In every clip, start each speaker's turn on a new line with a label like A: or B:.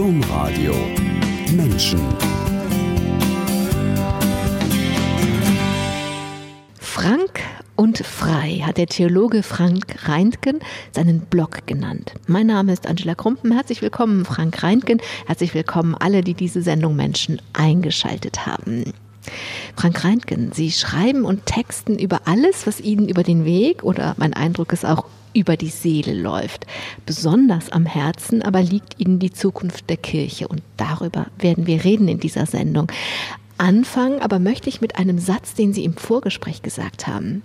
A: Domradio Menschen.
B: Frank und frei hat der Theologe Frank Reintgen seinen Blog genannt. Mein Name ist Angela Krumpen. Herzlich willkommen, Frank Reintgen. Herzlich willkommen alle, die diese Sendung Menschen eingeschaltet haben. Frank Reintgen, Sie schreiben und texten über alles, was Ihnen über den Weg oder mein Eindruck ist auch über die Seele läuft. Besonders am Herzen aber liegt Ihnen die Zukunft der Kirche und darüber werden wir reden in dieser Sendung. Anfangen aber möchte ich mit einem Satz, den Sie im Vorgespräch gesagt haben.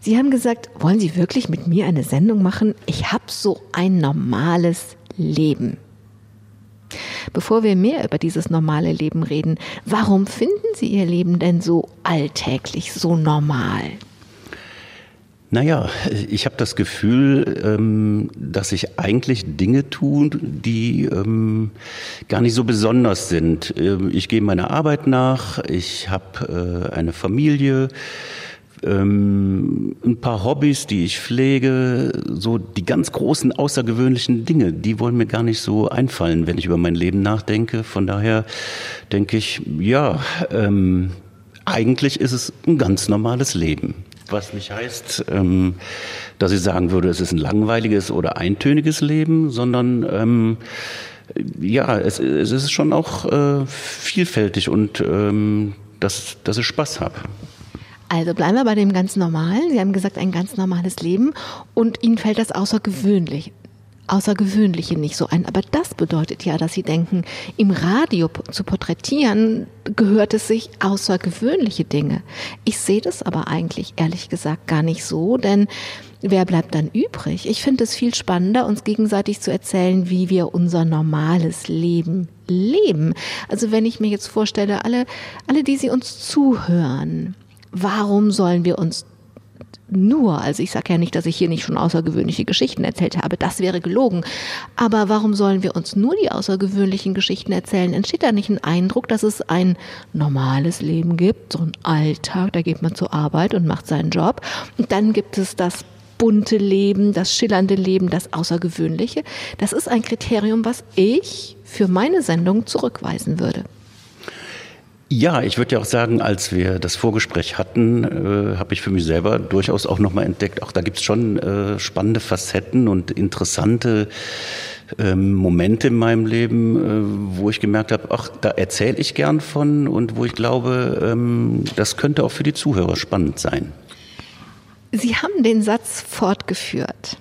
B: Sie haben gesagt, wollen Sie wirklich mit mir eine Sendung machen? Ich habe so ein normales Leben. Bevor wir mehr über dieses normale Leben reden, warum finden Sie Ihr Leben denn so alltäglich, so normal?
C: Naja, ich habe das Gefühl, ähm, dass ich eigentlich Dinge tue, die ähm, gar nicht so besonders sind. Ähm, ich gehe meiner Arbeit nach, ich habe äh, eine Familie, ein paar Hobbys, die ich pflege, so die ganz großen außergewöhnlichen Dinge, die wollen mir gar nicht so einfallen, wenn ich über mein Leben nachdenke. Von daher denke ich, ja, eigentlich ist es ein ganz normales Leben. Was nicht heißt, ähm, dass ich sagen würde, es ist ein langweiliges oder eintöniges Leben, sondern ähm, ja, es, ist schon auch äh, vielfältig und ähm, dass, dass ich Spaß habe.
B: Also bleiben wir bei dem ganz normalen. Sie haben gesagt, ein ganz normales Leben und Ihnen fällt das außergewöhnlich. Außergewöhnliche nicht so ein. Aber das bedeutet ja, dass Sie denken, im Radio zu porträtieren gehört es sich außergewöhnliche Dinge. Ich sehe das aber eigentlich ehrlich gesagt gar nicht so, denn wer bleibt dann übrig? Ich finde es viel spannender, uns gegenseitig zu erzählen, wie wir unser normales Leben leben. Also wenn ich mir jetzt vorstelle, alle, alle, die Sie uns zuhören, warum sollen wir uns nur, also ich sage ja nicht, dass ich hier nicht schon außergewöhnliche Geschichten erzählt habe, das wäre gelogen, aber warum sollen wir uns nur die außergewöhnlichen Geschichten erzählen? Entsteht da nicht ein Eindruck, dass es ein normales Leben gibt, so ein Alltag, da geht man zur Arbeit und macht seinen Job und dann gibt es das bunte Leben, das schillernde Leben, das Außergewöhnliche. Das ist ein Kriterium, was ich für meine Sendung zurückweisen würde.
C: Ja, ich würde ja auch sagen, als wir das Vorgespräch hatten, äh, habe ich für mich selber durchaus auch nochmal entdeckt, auch da gibt es schon äh, spannende Facetten und interessante ähm, Momente in meinem Leben, äh, wo ich gemerkt habe, ach, da erzähle ich gern von und wo ich glaube, ähm, das könnte auch für die Zuhörer spannend sein.
B: Sie haben den Satz fortgeführt.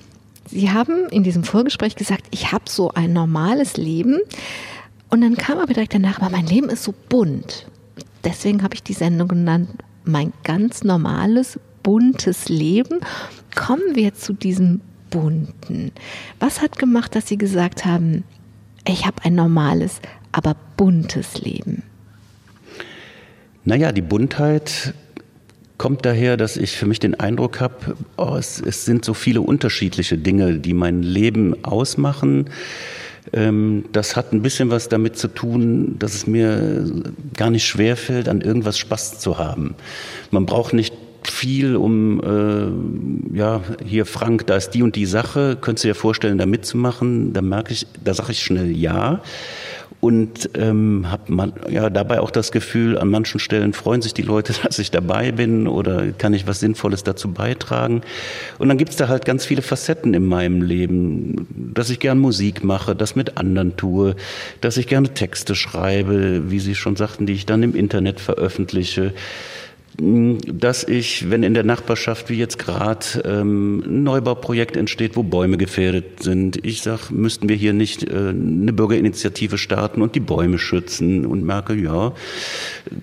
B: Sie haben in diesem Vorgespräch gesagt, ich habe so ein normales Leben. Und dann kam aber direkt danach, aber mein Leben ist so bunt deswegen habe ich die Sendung genannt, mein ganz normales, buntes Leben. Kommen wir zu diesem bunten. Was hat gemacht, dass Sie gesagt haben, ich habe ein normales, aber buntes Leben?
C: Naja, die Buntheit kommt daher, dass ich für mich den Eindruck habe, oh, es, es sind so viele unterschiedliche Dinge, die mein Leben ausmachen das hat ein bisschen was damit zu tun, dass es mir gar nicht schwerfällt, an irgendwas Spaß zu haben. Man braucht nicht viel, um äh, ja hier Frank, da ist die und die Sache, könntest du dir vorstellen, da mitzumachen? Da merke ich, da sage ich schnell ja und ähm, habe ja dabei auch das Gefühl, an manchen Stellen freuen sich die Leute, dass ich dabei bin oder kann ich was Sinnvolles dazu beitragen. Und dann gibt's da halt ganz viele Facetten in meinem Leben, dass ich gern Musik mache, das mit anderen tue, dass ich gerne Texte schreibe, wie Sie schon sagten, die ich dann im Internet veröffentliche dass ich, wenn in der Nachbarschaft wie jetzt gerade ähm, ein Neubauprojekt entsteht, wo Bäume gefährdet sind, ich sage, müssten wir hier nicht äh, eine Bürgerinitiative starten und die Bäume schützen und merke, ja,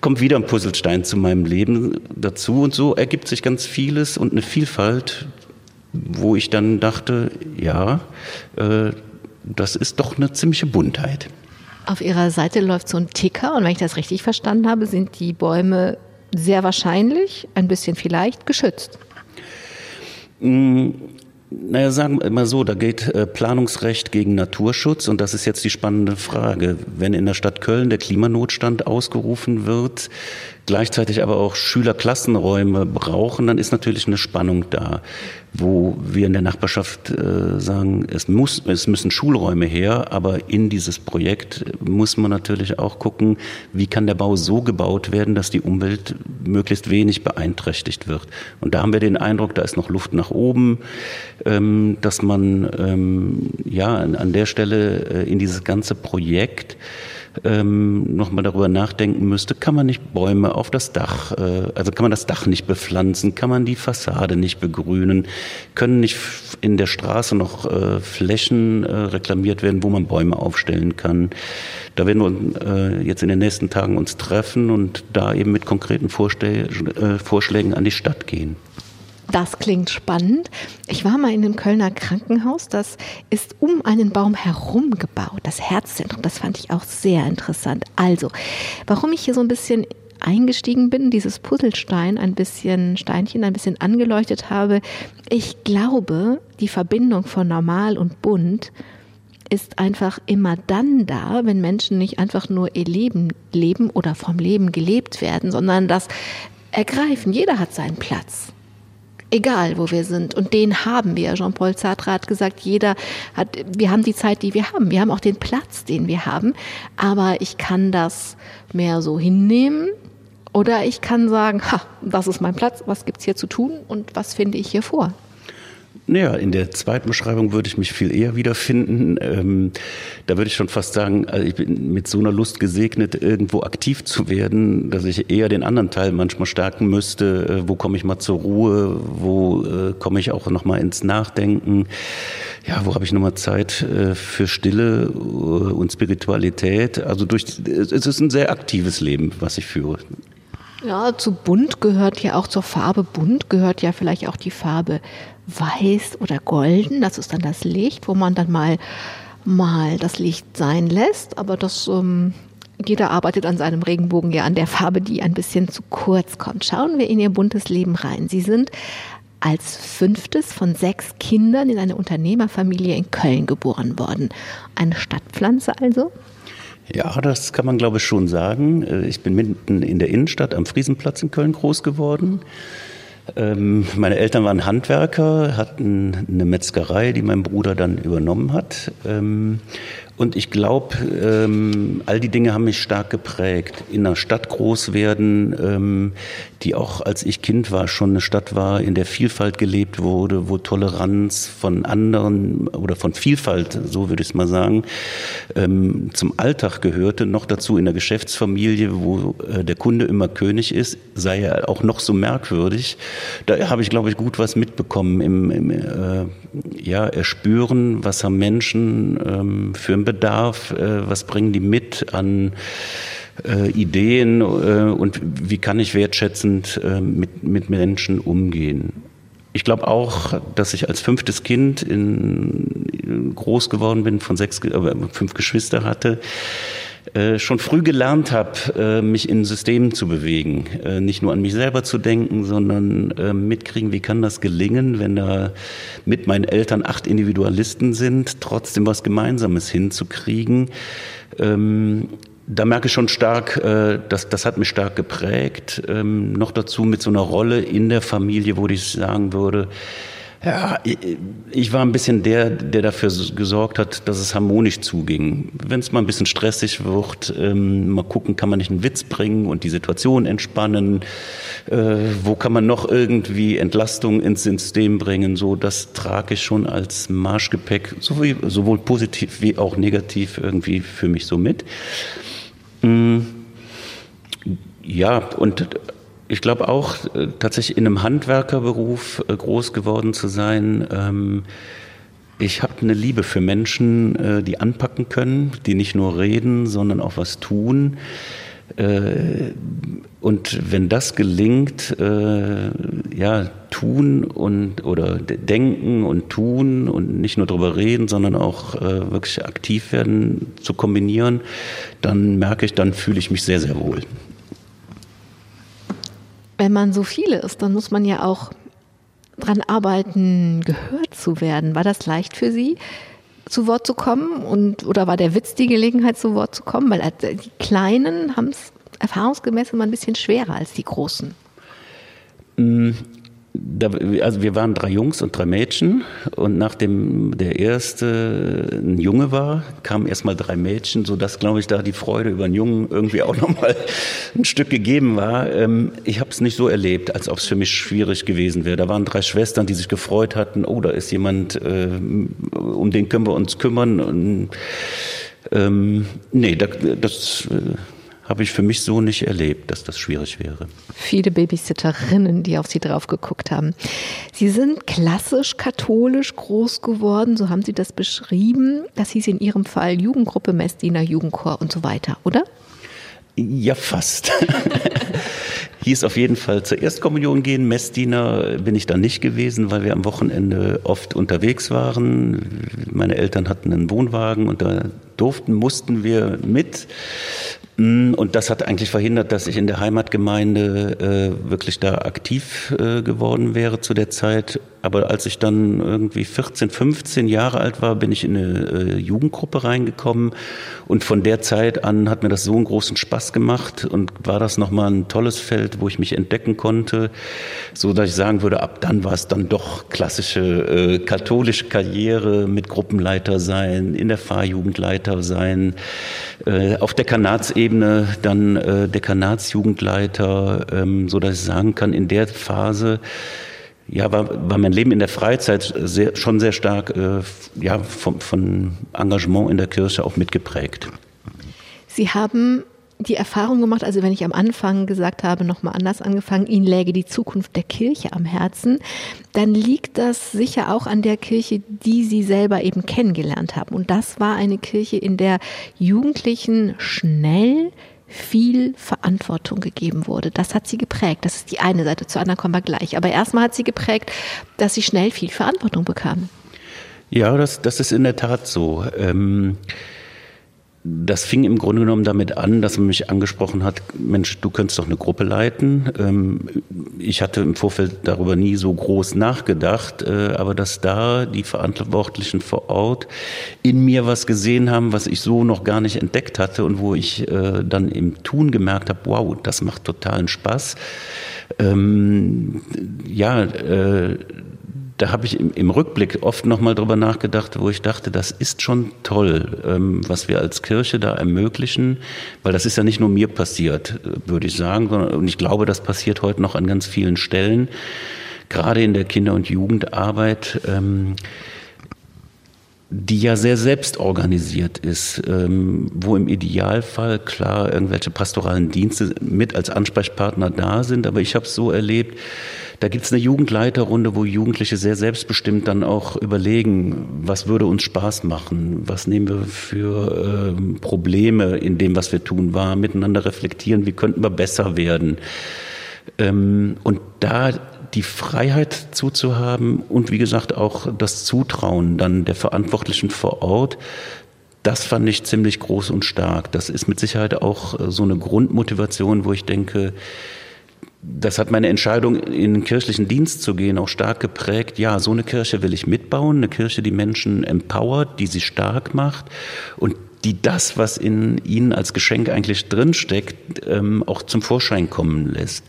C: kommt wieder ein Puzzlestein zu meinem Leben dazu und so ergibt sich ganz vieles und eine Vielfalt, wo ich dann dachte, ja, äh, das ist doch eine ziemliche Buntheit.
B: Auf Ihrer Seite läuft so ein Ticker und wenn ich das richtig verstanden habe, sind die Bäume sehr wahrscheinlich, ein bisschen vielleicht, geschützt.
C: Mm, naja, sagen wir mal so, da geht äh, Planungsrecht gegen Naturschutz und das ist jetzt die spannende Frage. Wenn in der Stadt Köln der Klimanotstand ausgerufen wird, gleichzeitig aber auch Schülerklassenräume brauchen, dann ist natürlich eine Spannung da, wo wir in der Nachbarschaft äh, sagen, es, muss, es müssen Schulräume her, aber in dieses Projekt muss man natürlich auch gucken, wie kann der Bau so gebaut werden, dass die Umwelt möglichst wenig beeinträchtigt wird. Und da haben wir den Eindruck, da ist noch Luft nach oben, ähm, dass man ähm, ja an der Stelle äh, in dieses ganze Projekt ähm, nochmal darüber nachdenken müsste, kann man nicht Bäume auf das Dach, äh, also kann man das Dach nicht bepflanzen, kann man die Fassade nicht begrünen, können nicht in der Straße noch äh, Flächen äh, reklamiert werden, wo man Bäume aufstellen kann. Da werden wir äh, jetzt in den nächsten Tagen uns treffen und da eben mit konkreten Vorstell äh, Vorschlägen an die Stadt gehen.
B: Das klingt spannend. Ich war mal in einem Kölner Krankenhaus. Das ist um einen Baum herum gebaut, das Herzzentrum. Das fand ich auch sehr interessant. Also, warum ich hier so ein bisschen eingestiegen bin, dieses Puzzlestein ein bisschen Steinchen ein bisschen angeleuchtet habe. Ich glaube, die Verbindung von normal und bunt ist einfach immer dann da, wenn Menschen nicht einfach nur ihr Leben leben oder vom Leben gelebt werden, sondern das ergreifen. Jeder hat seinen Platz egal wo wir sind. Und den haben wir. Jean-Paul Sartre hat gesagt, jeder hat, wir haben die Zeit, die wir haben. Wir haben auch den Platz, den wir haben. Aber ich kann das mehr so hinnehmen. Oder ich kann sagen, ha, das ist mein Platz, was gibt's hier zu tun und was finde ich hier vor?
C: Naja, in der zweiten Beschreibung würde ich mich viel eher wiederfinden. Ähm, da würde ich schon fast sagen, also ich bin mit so einer Lust gesegnet, irgendwo aktiv zu werden, dass ich eher den anderen Teil manchmal stärken müsste. Äh, wo komme ich mal zur Ruhe? Wo äh, komme ich auch noch mal ins Nachdenken? Ja, wo habe ich noch mal Zeit äh, für Stille äh, und Spiritualität? Also durch, es ist ein sehr aktives Leben, was ich führe.
B: Ja, zu bunt gehört ja auch zur Farbe bunt gehört ja vielleicht auch die Farbe weiß oder golden. Das ist dann das Licht, wo man dann mal mal das Licht sein lässt. Aber das ähm, jeder arbeitet an seinem Regenbogen ja an der Farbe, die ein bisschen zu kurz kommt. Schauen wir in ihr buntes Leben rein. Sie sind als fünftes von sechs Kindern in eine Unternehmerfamilie in Köln geboren worden. Eine Stadtpflanze also?
C: Ja, das kann man glaube ich schon sagen. Äh, ich bin mitten in der Innenstadt am Friesenplatz in Köln groß geworden. Ähm, meine Eltern waren Handwerker, hatten eine Metzgerei, die mein Bruder dann übernommen hat. Ähm, und ich glaube, ähm, all die Dinge haben mich stark geprägt. In einer Stadt groß werden, ähm, die auch als ich Kind war, schon eine Stadt war, in der Vielfalt gelebt wurde, wo Toleranz von anderen oder von Vielfalt, so würde ich es mal sagen, ähm, zum Alltag gehörte. Noch dazu in der Geschäftsfamilie, wo äh, der Kunde immer König ist, sei er auch noch so merkwürdig. Da habe ich, glaube ich, gut was mitbekommen im, im äh, ja, Erspüren, was haben Menschen ähm, für ein Bedarf, äh, was bringen die mit an äh, Ideen äh, und wie kann ich wertschätzend mit, mit Menschen umgehen. Ich glaube auch, dass ich als fünftes Kind in, in groß geworden bin, von sechs, äh, fünf Geschwister hatte, äh, schon früh gelernt habe, äh, mich in Systemen zu bewegen. Äh, nicht nur an mich selber zu denken, sondern mitkriegen, wie kann das gelingen, wenn da mit meinen Eltern acht Individualisten sind, trotzdem was Gemeinsames hinzukriegen. Ähm, da merke ich schon stark, das, das hat mich stark geprägt. Ähm, noch dazu mit so einer Rolle in der Familie, wo ich sagen würde, ja, ich war ein bisschen der, der dafür gesorgt hat, dass es harmonisch zuging. Wenn es mal ein bisschen stressig wird, ähm, mal gucken, kann man nicht einen Witz bringen und die Situation entspannen. Äh, wo kann man noch irgendwie Entlastung ins System bringen? So, das trage ich schon als Marschgepäck, sowohl, sowohl positiv wie auch negativ irgendwie für mich so mit. Mm, ja, und ich glaube auch äh, tatsächlich in einem Handwerkerberuf äh, groß geworden zu sein. Ähm, ich habe eine Liebe für Menschen, äh, die anpacken können, die nicht nur reden, sondern auch was tun. Und wenn das gelingt, ja, tun und oder denken und tun und nicht nur darüber reden, sondern auch wirklich aktiv werden zu kombinieren, dann merke ich, dann fühle ich mich sehr, sehr wohl
B: wenn man so viele ist, dann muss man ja auch dran arbeiten, gehört zu werden. War das leicht für Sie, zu Wort zu kommen? Und, oder war der Witz die Gelegenheit, zu Wort zu kommen? Weil äh, die Kleinen haben es erfahrungsgemäß immer ein bisschen schwerer als die großen.
C: Da, also wir waren drei Jungs und drei Mädchen und nachdem der erste ein Junge war, kamen erstmal drei Mädchen, sodass, glaube ich, da die Freude über einen Jungen irgendwie auch nochmal ein Stück gegeben war. Ähm, ich habe es nicht so erlebt, als ob es für mich schwierig gewesen wäre. Da waren drei Schwestern, die sich gefreut hatten, oh, da ist jemand, äh, um den können wir uns kümmern. Und, ähm, nee, das, das äh, habe ich für mich so nicht erlebt, dass das schwierig wäre.
B: Viele Babysitterinnen, die auf Sie drauf geguckt haben. Sie sind klassisch katholisch groß geworden, so haben Sie das beschrieben. Das hieß in Ihrem Fall Jugendgruppe, Messdiener, Jugendchor und so weiter, oder?
C: Ja, fast. Hieß auf jeden Fall zur Erstkommunion gehen. Messdiener bin ich da nicht gewesen, weil wir am Wochenende oft unterwegs waren. Meine Eltern hatten einen Wohnwagen und da durften, mussten wir mit. Mm, und das hat eigentlich verhindert, dass ich in der Heimatgemeinde äh, wirklich da aktiv äh, geworden wäre zu der Zeit. Aber als ich dann irgendwie 14, 15 Jahre alt war, bin ich in eine äh, Jugendgruppe reingekommen. Und von der Zeit an hat mir das so einen großen Spaß gemacht und war das nochmal ein tolles Feld, wo ich mich entdecken konnte, so dass ich sagen würde, ab dann war es dann doch klassische äh, katholische Karriere mit Gruppenleiter sein, in der Fahrjugendleiter sein, äh, auf der Kanatsebene dann äh, Dekanatsjugendleiter, ähm, so dass ich sagen kann, in der Phase ja, war, war mein Leben in der Freizeit sehr, schon sehr stark äh, ja, von, von Engagement in der Kirche auch mitgeprägt.
B: Sie haben die Erfahrung gemacht, also wenn ich am Anfang gesagt habe, nochmal anders angefangen, Ihnen läge die Zukunft der Kirche am Herzen, dann liegt das sicher auch an der Kirche, die Sie selber eben kennengelernt haben. Und das war eine Kirche, in der Jugendlichen schnell viel Verantwortung gegeben wurde. Das hat sie geprägt. Das ist die eine Seite. Zur anderen kommen wir gleich. Aber erstmal hat sie geprägt, dass sie schnell viel Verantwortung bekamen.
C: Ja, das, das ist in der Tat so. Ähm das fing im Grunde genommen damit an, dass man mich angesprochen hat, Mensch, du könntest doch eine Gruppe leiten. Ähm, ich hatte im Vorfeld darüber nie so groß nachgedacht, äh, aber dass da die Verantwortlichen vor Ort in mir was gesehen haben, was ich so noch gar nicht entdeckt hatte und wo ich äh, dann im Tun gemerkt habe, wow, das macht totalen Spaß. Ähm, ja, äh, da habe ich im, im, Rückblick oft nochmal drüber nachgedacht, wo ich dachte, das ist schon toll, ähm, was wir als Kirche da ermöglichen, weil das ist ja nicht nur mir passiert, äh, würde ich sagen, sondern, und ich glaube, das passiert heute noch an ganz vielen Stellen, gerade in der Kinder- und Jugendarbeit. Ähm, die ja sehr selbstorganisiert ist, ähm, wo im Idealfall klar irgendwelche pastoralen Dienste mit als Ansprechpartner da sind. Aber ich habe es so erlebt, da gibt's eine Jugendleiterrunde, wo Jugendliche sehr selbstbestimmt dann auch überlegen, was würde uns Spaß machen, was nehmen wir für ähm, Probleme in dem, was wir tun, wahr, miteinander reflektieren, wie könnten wir besser werden. Ähm, und da die Freiheit zuzuhaben und wie gesagt auch das Zutrauen dann der Verantwortlichen vor Ort, das fand ich ziemlich groß und stark. Das ist mit Sicherheit auch äh, so eine Grundmotivation, wo ich denke, das hat meine Entscheidung, in den kirchlichen Dienst zu gehen, auch stark geprägt. Ja, so eine Kirche will ich mitbauen, eine Kirche, die Menschen empowert, die sie stark macht und die das, was in ihnen als Geschenk eigentlich drinsteckt, ähm, auch zum Vorschein kommen lässt.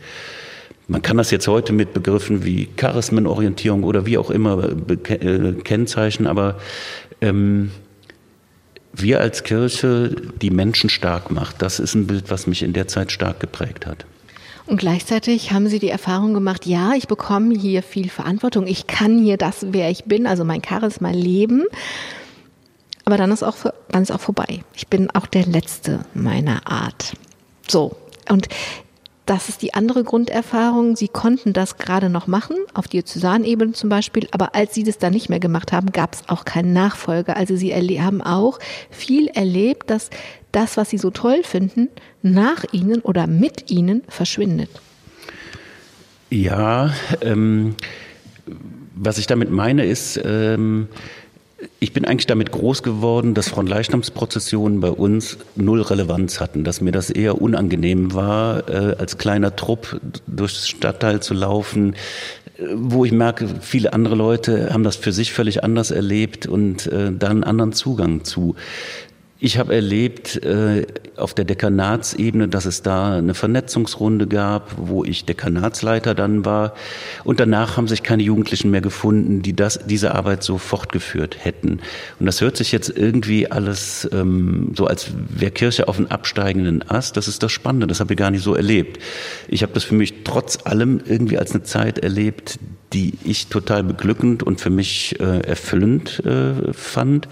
C: Man kann das jetzt heute mit Begriffen wie Charismenorientierung oder wie auch immer äh, kennzeichnen, aber ähm, wir als Kirche, die Menschen stark macht, das ist ein Bild, was mich in der Zeit stark geprägt hat.
B: Und gleichzeitig haben Sie die Erfahrung gemacht, ja, ich bekomme hier viel Verantwortung, ich kann hier das, wer ich bin, also mein Charisma leben. Aber dann ist auch, dann ist auch vorbei. Ich bin auch der Letzte meiner Art. So. Und das ist die andere Grunderfahrung. Sie konnten das gerade noch machen, auf Diözesanebene zum Beispiel, aber als Sie das dann nicht mehr gemacht haben, gab es auch keinen Nachfolger. Also Sie haben auch viel erlebt, dass das, was Sie so toll finden, nach Ihnen oder mit Ihnen verschwindet.
C: Ja, ähm, was ich damit meine ist, ähm, ich bin eigentlich damit groß geworden, dass Frontleichnamsprozessionen bei uns null Relevanz hatten, dass mir das eher unangenehm war, äh, als kleiner Trupp durchs Stadtteil zu laufen, äh, wo ich merke, viele andere Leute haben das für sich völlig anders erlebt und äh, da einen anderen Zugang zu. Ich habe erlebt äh, auf der Dekanatsebene, dass es da eine Vernetzungsrunde gab, wo ich Dekanatsleiter dann war. Und danach haben sich keine Jugendlichen mehr gefunden, die das, diese Arbeit so fortgeführt hätten. Und das hört sich jetzt irgendwie alles ähm, so, als wäre Kirche auf einem absteigenden Ast. Das ist das Spannende, das habe ich gar nicht so erlebt. Ich habe das für mich trotz allem irgendwie als eine Zeit erlebt, die ich total beglückend und für mich äh, erfüllend äh, fand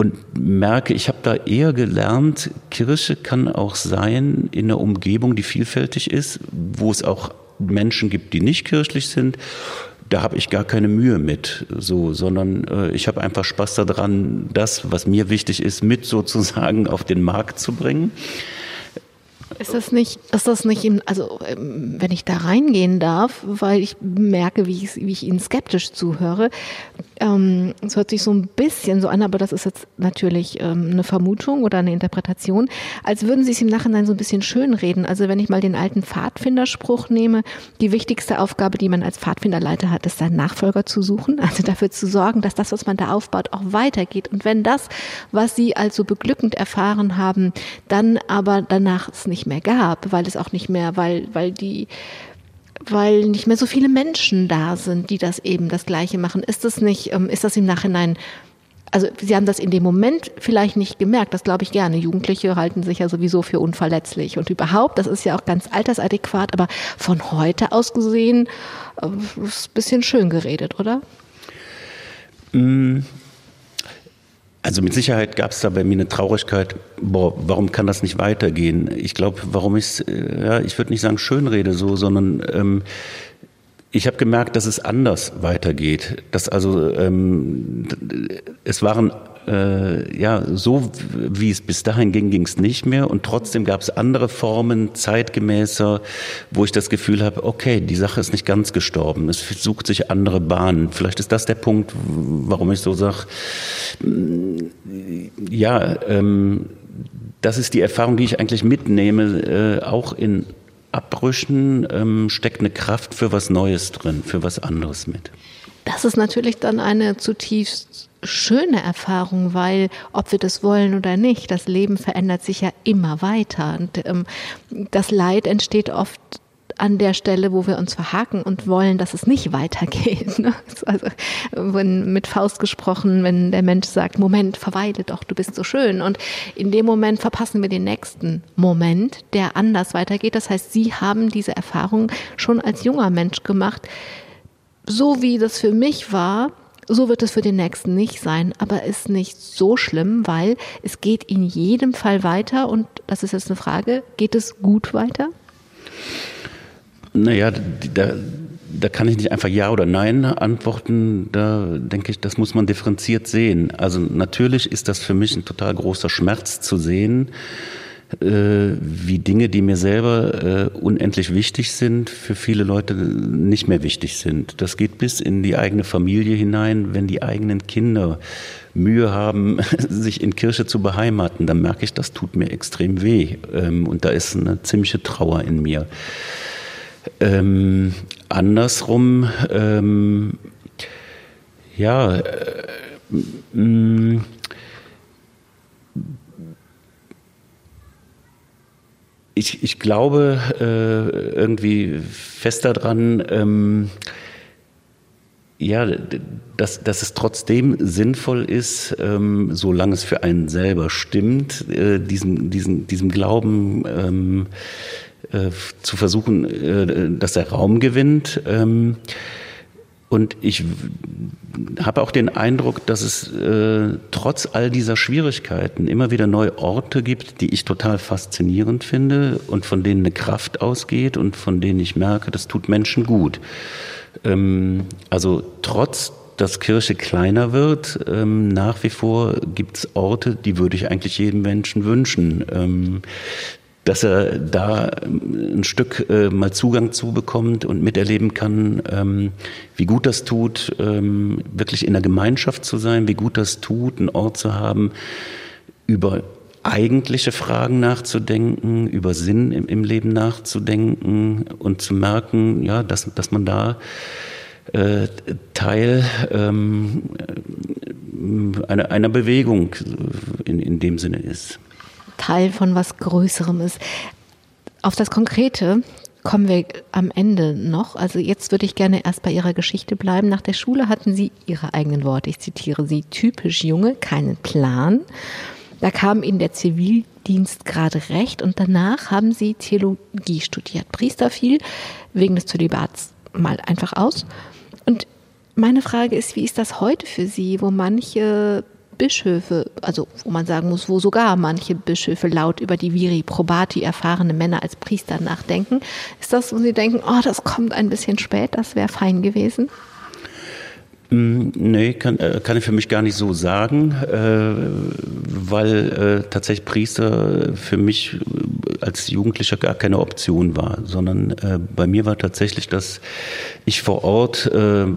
C: und merke, ich habe da eher gelernt, Kirche kann auch sein in einer Umgebung, die vielfältig ist, wo es auch Menschen gibt, die nicht kirchlich sind. Da habe ich gar keine Mühe mit, so, sondern äh, ich habe einfach Spaß daran, das, was mir wichtig ist, mit sozusagen auf den Markt zu bringen.
B: Ist das nicht, ist das nicht, im, also ähm, wenn ich da reingehen darf, weil ich merke, wie ich, wie ich Ihnen skeptisch zuhöre, ähm, es hört sich so ein bisschen so an, aber das ist jetzt natürlich ähm, eine Vermutung oder eine Interpretation, als würden Sie es im Nachhinein so ein bisschen schönreden. Also wenn ich mal den alten Pfadfinderspruch nehme, die wichtigste Aufgabe, die man als Pfadfinderleiter hat, ist seinen Nachfolger zu suchen, also dafür zu sorgen, dass das, was man da aufbaut, auch weitergeht. Und wenn das, was Sie also beglückend erfahren haben, dann aber danach es nicht mehr mehr gab, weil es auch nicht mehr, weil, weil die, weil nicht mehr so viele Menschen da sind, die das eben das Gleiche machen. Ist das nicht, ähm, ist das im Nachhinein also Sie haben das in dem Moment vielleicht nicht gemerkt, das glaube ich gerne. Jugendliche halten sich ja sowieso für unverletzlich und überhaupt, das ist ja auch ganz altersadäquat, aber von heute aus gesehen äh, ist ein bisschen schön geredet, oder?
C: Mm, also mit Sicherheit gab es da bei mir eine Traurigkeit, boah, warum kann das nicht weitergehen? Ich glaube, warum ich äh, ja, ich würde nicht sagen Schönrede so, sondern ähm, ich habe gemerkt, dass es anders weitergeht. Dass also ähm, es waren äh, ja so wie es bis dahin ging, ging es nicht mehr und trotzdem gab es andere Formen, zeitgemäßer, wo ich das Gefühl habe, okay, die Sache ist nicht ganz gestorben. Es sucht sich andere Bahnen. Vielleicht ist das der Punkt, warum ich so sage, ja. Ähm, das ist die Erfahrung, die ich eigentlich mitnehme, äh, auch in Abbrüchen ähm, steckt eine Kraft für was Neues drin, für was anderes mit.
B: Das ist natürlich dann eine zutiefst schöne Erfahrung, weil ob wir das wollen oder nicht, das Leben verändert sich ja immer weiter. Und ähm, das Leid entsteht oft an der Stelle, wo wir uns verhaken und wollen, dass es nicht weitergeht. Ne? Also wenn mit Faust gesprochen, wenn der Mensch sagt, Moment, verweile doch, du bist so schön. Und in dem Moment verpassen wir den nächsten Moment, der anders weitergeht. Das heißt, Sie haben diese Erfahrung schon als junger Mensch gemacht. So wie das für mich war, so wird es für den nächsten nicht sein, aber ist nicht so schlimm, weil es geht in jedem Fall weiter und das ist jetzt eine Frage, geht es gut weiter?
C: Naja, da, da kann ich nicht einfach Ja oder Nein antworten. Da denke ich, das muss man differenziert sehen. Also natürlich ist das für mich ein total großer Schmerz zu sehen, äh, wie Dinge, die mir selber äh, unendlich wichtig sind, für viele Leute nicht mehr wichtig sind. Das geht bis in die eigene Familie hinein, wenn die eigenen Kinder Mühe haben, sich in Kirche zu beheimaten, dann merke ich, das tut mir extrem weh. Ähm, und da ist eine ziemliche Trauer in mir. Ähm, andersrum, ähm, ja, äh, mm, ich, ich glaube äh, irgendwie fest daran, ähm, ja, dass, dass es trotzdem sinnvoll ist, ähm, solange es für einen selber stimmt, äh, diesen, diesen, diesem Glauben ähm, äh, zu versuchen, äh, dass er Raum gewinnt. Ähm, und ich habe auch den Eindruck, dass es äh, trotz all dieser Schwierigkeiten immer wieder neue Orte gibt, die ich total faszinierend finde und von denen eine Kraft ausgeht und von denen ich merke, das tut Menschen gut. Ähm, also trotz dass Kirche kleiner wird, ähm, nach wie vor gibt es Orte, die würde ich eigentlich jedem Menschen wünschen. Ähm, dass er da ähm, ein Stück äh, mal Zugang zu bekommt und miterleben kann, ähm, wie gut das tut, ähm, wirklich in der Gemeinschaft zu sein, wie gut das tut, einen Ort zu haben, über eigentliche Fragen nachzudenken, über Sinn im, im Leben nachzudenken und zu merken, ja, dass, dass man da äh, Teil ähm, einer, einer Bewegung in, in dem Sinne ist.
B: Teil von was Größerem ist. Auf das Konkrete kommen wir am Ende noch. Also jetzt würde ich gerne erst bei Ihrer Geschichte bleiben. Nach der Schule hatten Sie Ihre eigenen Worte, ich zitiere Sie, typisch Junge, keinen Plan. Da kam Ihnen der Zivildienst gerade recht und danach haben Sie Theologie studiert. Priester fiel wegen des Zölibats mal einfach aus. Und meine Frage ist, wie ist das heute für Sie, wo manche Bischöfe, also wo man sagen muss, wo sogar manche Bischöfe laut über die Viri Probati erfahrene Männer als Priester nachdenken. Ist das, wo Sie denken, oh, das kommt ein bisschen spät, das wäre fein gewesen?
C: Mm, nee, kann, äh, kann ich für mich gar nicht so sagen, äh, weil äh, tatsächlich Priester für mich als Jugendlicher gar keine Option war, sondern bei mir war tatsächlich, dass ich vor Ort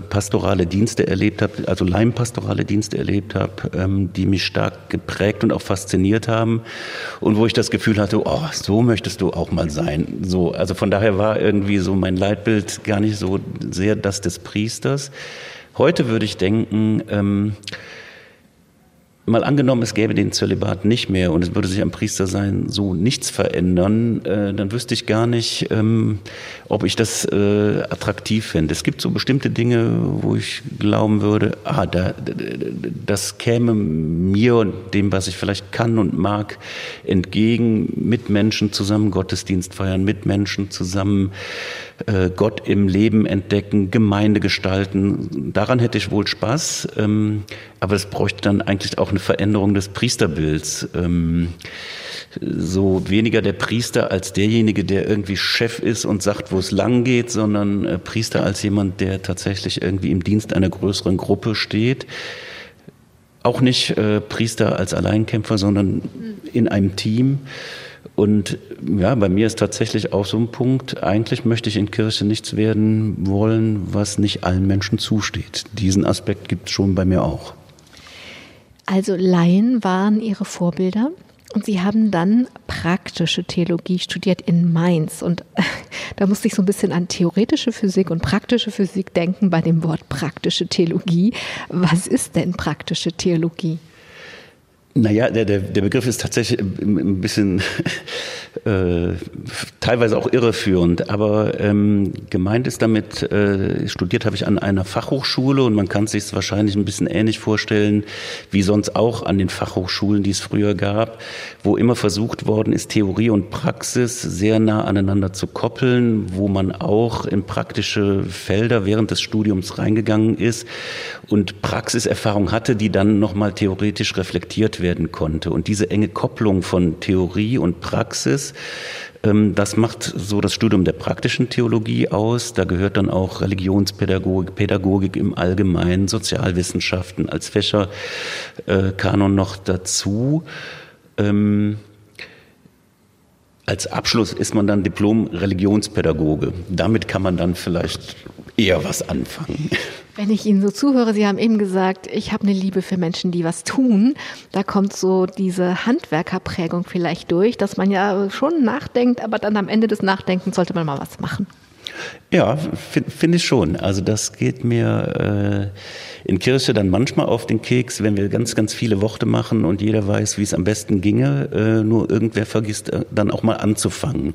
C: pastorale Dienste erlebt habe, also Leimpastorale Dienste erlebt habe, ähm, die mich stark geprägt und auch fasziniert haben und wo ich das Gefühl hatte, oh, so möchtest du auch mal sein. So, also von daher war irgendwie so mein Leitbild gar nicht so sehr das des Priesters. Heute würde ich denken, ähm, mal angenommen, es gäbe den Zölibat nicht mehr und es würde sich am Priestersein so nichts verändern, äh, dann wüsste ich gar nicht, ähm, ob ich das äh, attraktiv fände. Es gibt so bestimmte Dinge, wo ich glauben würde, ah, da, das käme mir und dem, was ich vielleicht kann und mag, entgegen, mit Menschen zusammen Gottesdienst feiern, mit Menschen zusammen äh, Gott im Leben entdecken, Gemeinde gestalten. Daran hätte ich wohl Spaß, ähm, aber es bräuchte dann eigentlich auch eine Veränderung des Priesterbilds. Ähm, so weniger der Priester als derjenige, der irgendwie Chef ist und sagt, wo es lang geht, sondern äh, Priester als jemand, der tatsächlich irgendwie im Dienst einer größeren Gruppe steht. Auch nicht äh, Priester als Alleinkämpfer, sondern in einem Team. Und ja, bei mir ist tatsächlich auch so ein Punkt, eigentlich möchte ich in Kirche nichts werden wollen, was nicht allen Menschen zusteht. Diesen Aspekt gibt es schon bei mir auch.
B: Also Laien waren Ihre Vorbilder und Sie haben dann praktische Theologie studiert in Mainz. Und da musste ich so ein bisschen an theoretische Physik und praktische Physik denken bei dem Wort praktische Theologie. Was ist denn praktische Theologie?
C: Naja, der, der, der Begriff ist tatsächlich ein bisschen äh, teilweise auch irreführend, aber ähm, gemeint ist damit, äh, studiert habe ich an einer Fachhochschule und man kann sich es wahrscheinlich ein bisschen ähnlich vorstellen, wie sonst auch an den Fachhochschulen, die es früher gab, wo immer versucht worden ist, Theorie und Praxis sehr nah aneinander zu koppeln, wo man auch in praktische Felder während des Studiums reingegangen ist und Praxiserfahrung hatte, die dann nochmal theoretisch reflektiert werden konnte. Und diese enge Kopplung von Theorie und Praxis, ähm, das macht so das Studium der praktischen Theologie aus. Da gehört dann auch Religionspädagogik, Pädagogik im Allgemeinen, Sozialwissenschaften als Fächerkanon äh, noch dazu. Ähm, als Abschluss ist man dann Diplom-Religionspädagoge. Damit kann man dann vielleicht eher was anfangen.
B: Wenn ich Ihnen so zuhöre, Sie haben eben gesagt, ich habe eine Liebe für Menschen, die was tun. Da kommt so diese Handwerkerprägung vielleicht durch, dass man ja schon nachdenkt, aber dann am Ende des Nachdenkens sollte man mal was machen.
C: Ja, finde find ich schon. Also das geht mir äh, in Kirche dann manchmal auf den Keks, wenn wir ganz, ganz viele Worte machen und jeder weiß, wie es am besten ginge. Äh, nur irgendwer vergisst äh, dann auch mal anzufangen.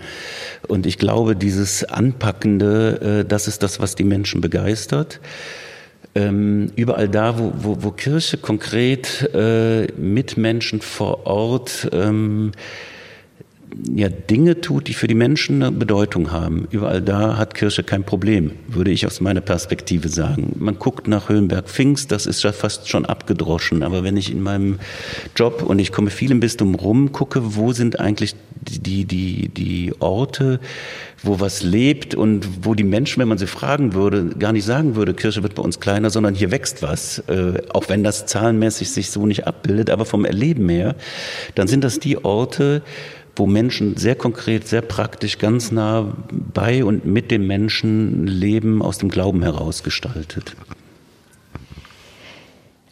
C: Und ich glaube, dieses Anpackende, äh, das ist das, was die Menschen begeistert ähm, überall da, wo, wo, wo Kirche konkret äh, mit Menschen vor Ort ähm, ja, Dinge tut, die für die Menschen eine Bedeutung haben. Überall da hat Kirche kein Problem, würde ich aus meiner Perspektive sagen. Man guckt nach Höhenberg-Pfingst, das ist ja fast schon abgedroschen. Aber wenn ich in meinem Job und ich komme viel im Bistum rum, gucke, wo sind eigentlich die, die, die Orte, wo was lebt und wo die Menschen, wenn man sie fragen würde, gar nicht sagen würde, Kirche wird bei uns kleiner, sondern hier wächst was, äh, auch wenn das zahlenmäßig sich so nicht abbildet, aber vom Erleben her, dann sind das die Orte, wo Menschen sehr konkret, sehr praktisch, ganz nah bei und mit dem Menschen Leben aus dem Glauben heraus gestaltet.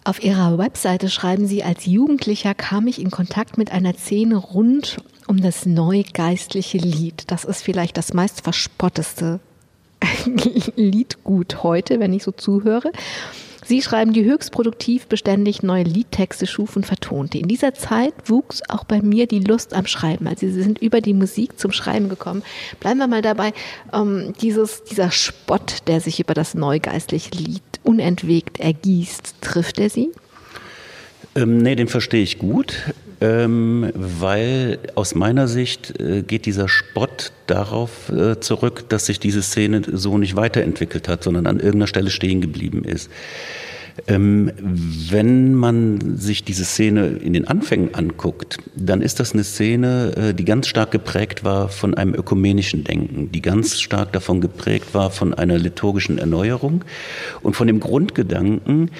B: Auf Ihrer Webseite schreiben Sie, als Jugendlicher kam ich in Kontakt mit einer Szene rund um das neugeistliche Lied. Das ist vielleicht das meist verspotteste Liedgut heute, wenn ich so zuhöre. Sie schreiben, die höchst produktiv beständig neue Liedtexte schuf und vertonte. In dieser Zeit wuchs auch bei mir die Lust am Schreiben. Also Sie sind über die Musik zum Schreiben gekommen. Bleiben wir mal dabei, ähm, dieses, dieser Spott, der sich über das neugeistliche Lied unentwegt ergießt, trifft er Sie?
C: Ähm, nee, den verstehe ich gut, ähm, weil aus meiner Sicht äh, geht dieser Spott darauf äh, zurück, dass sich diese Szene so nicht weiterentwickelt hat, sondern an irgendeiner Stelle stehen geblieben ist. Ähm, wenn man sich diese Szene in den Anfängen anguckt, dann ist das eine Szene, äh, die ganz stark geprägt war von einem ökumenischen Denken, die ganz stark davon geprägt war von einer liturgischen Erneuerung und von dem Grundgedanken,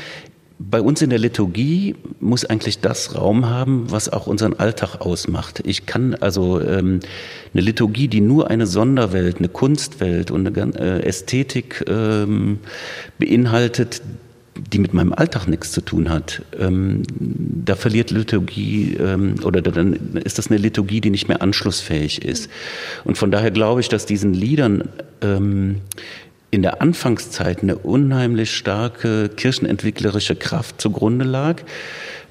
C: bei uns in der Liturgie muss eigentlich das Raum haben, was auch unseren Alltag ausmacht. Ich kann also ähm, eine Liturgie, die nur eine Sonderwelt, eine Kunstwelt und eine äh, Ästhetik ähm, beinhaltet, die mit meinem Alltag nichts zu tun hat, ähm, da verliert Liturgie ähm, oder dann ist das eine Liturgie, die nicht mehr anschlussfähig ist. Und von daher glaube ich, dass diesen Liedern ähm, in der Anfangszeit eine unheimlich starke kirchenentwicklerische Kraft zugrunde lag.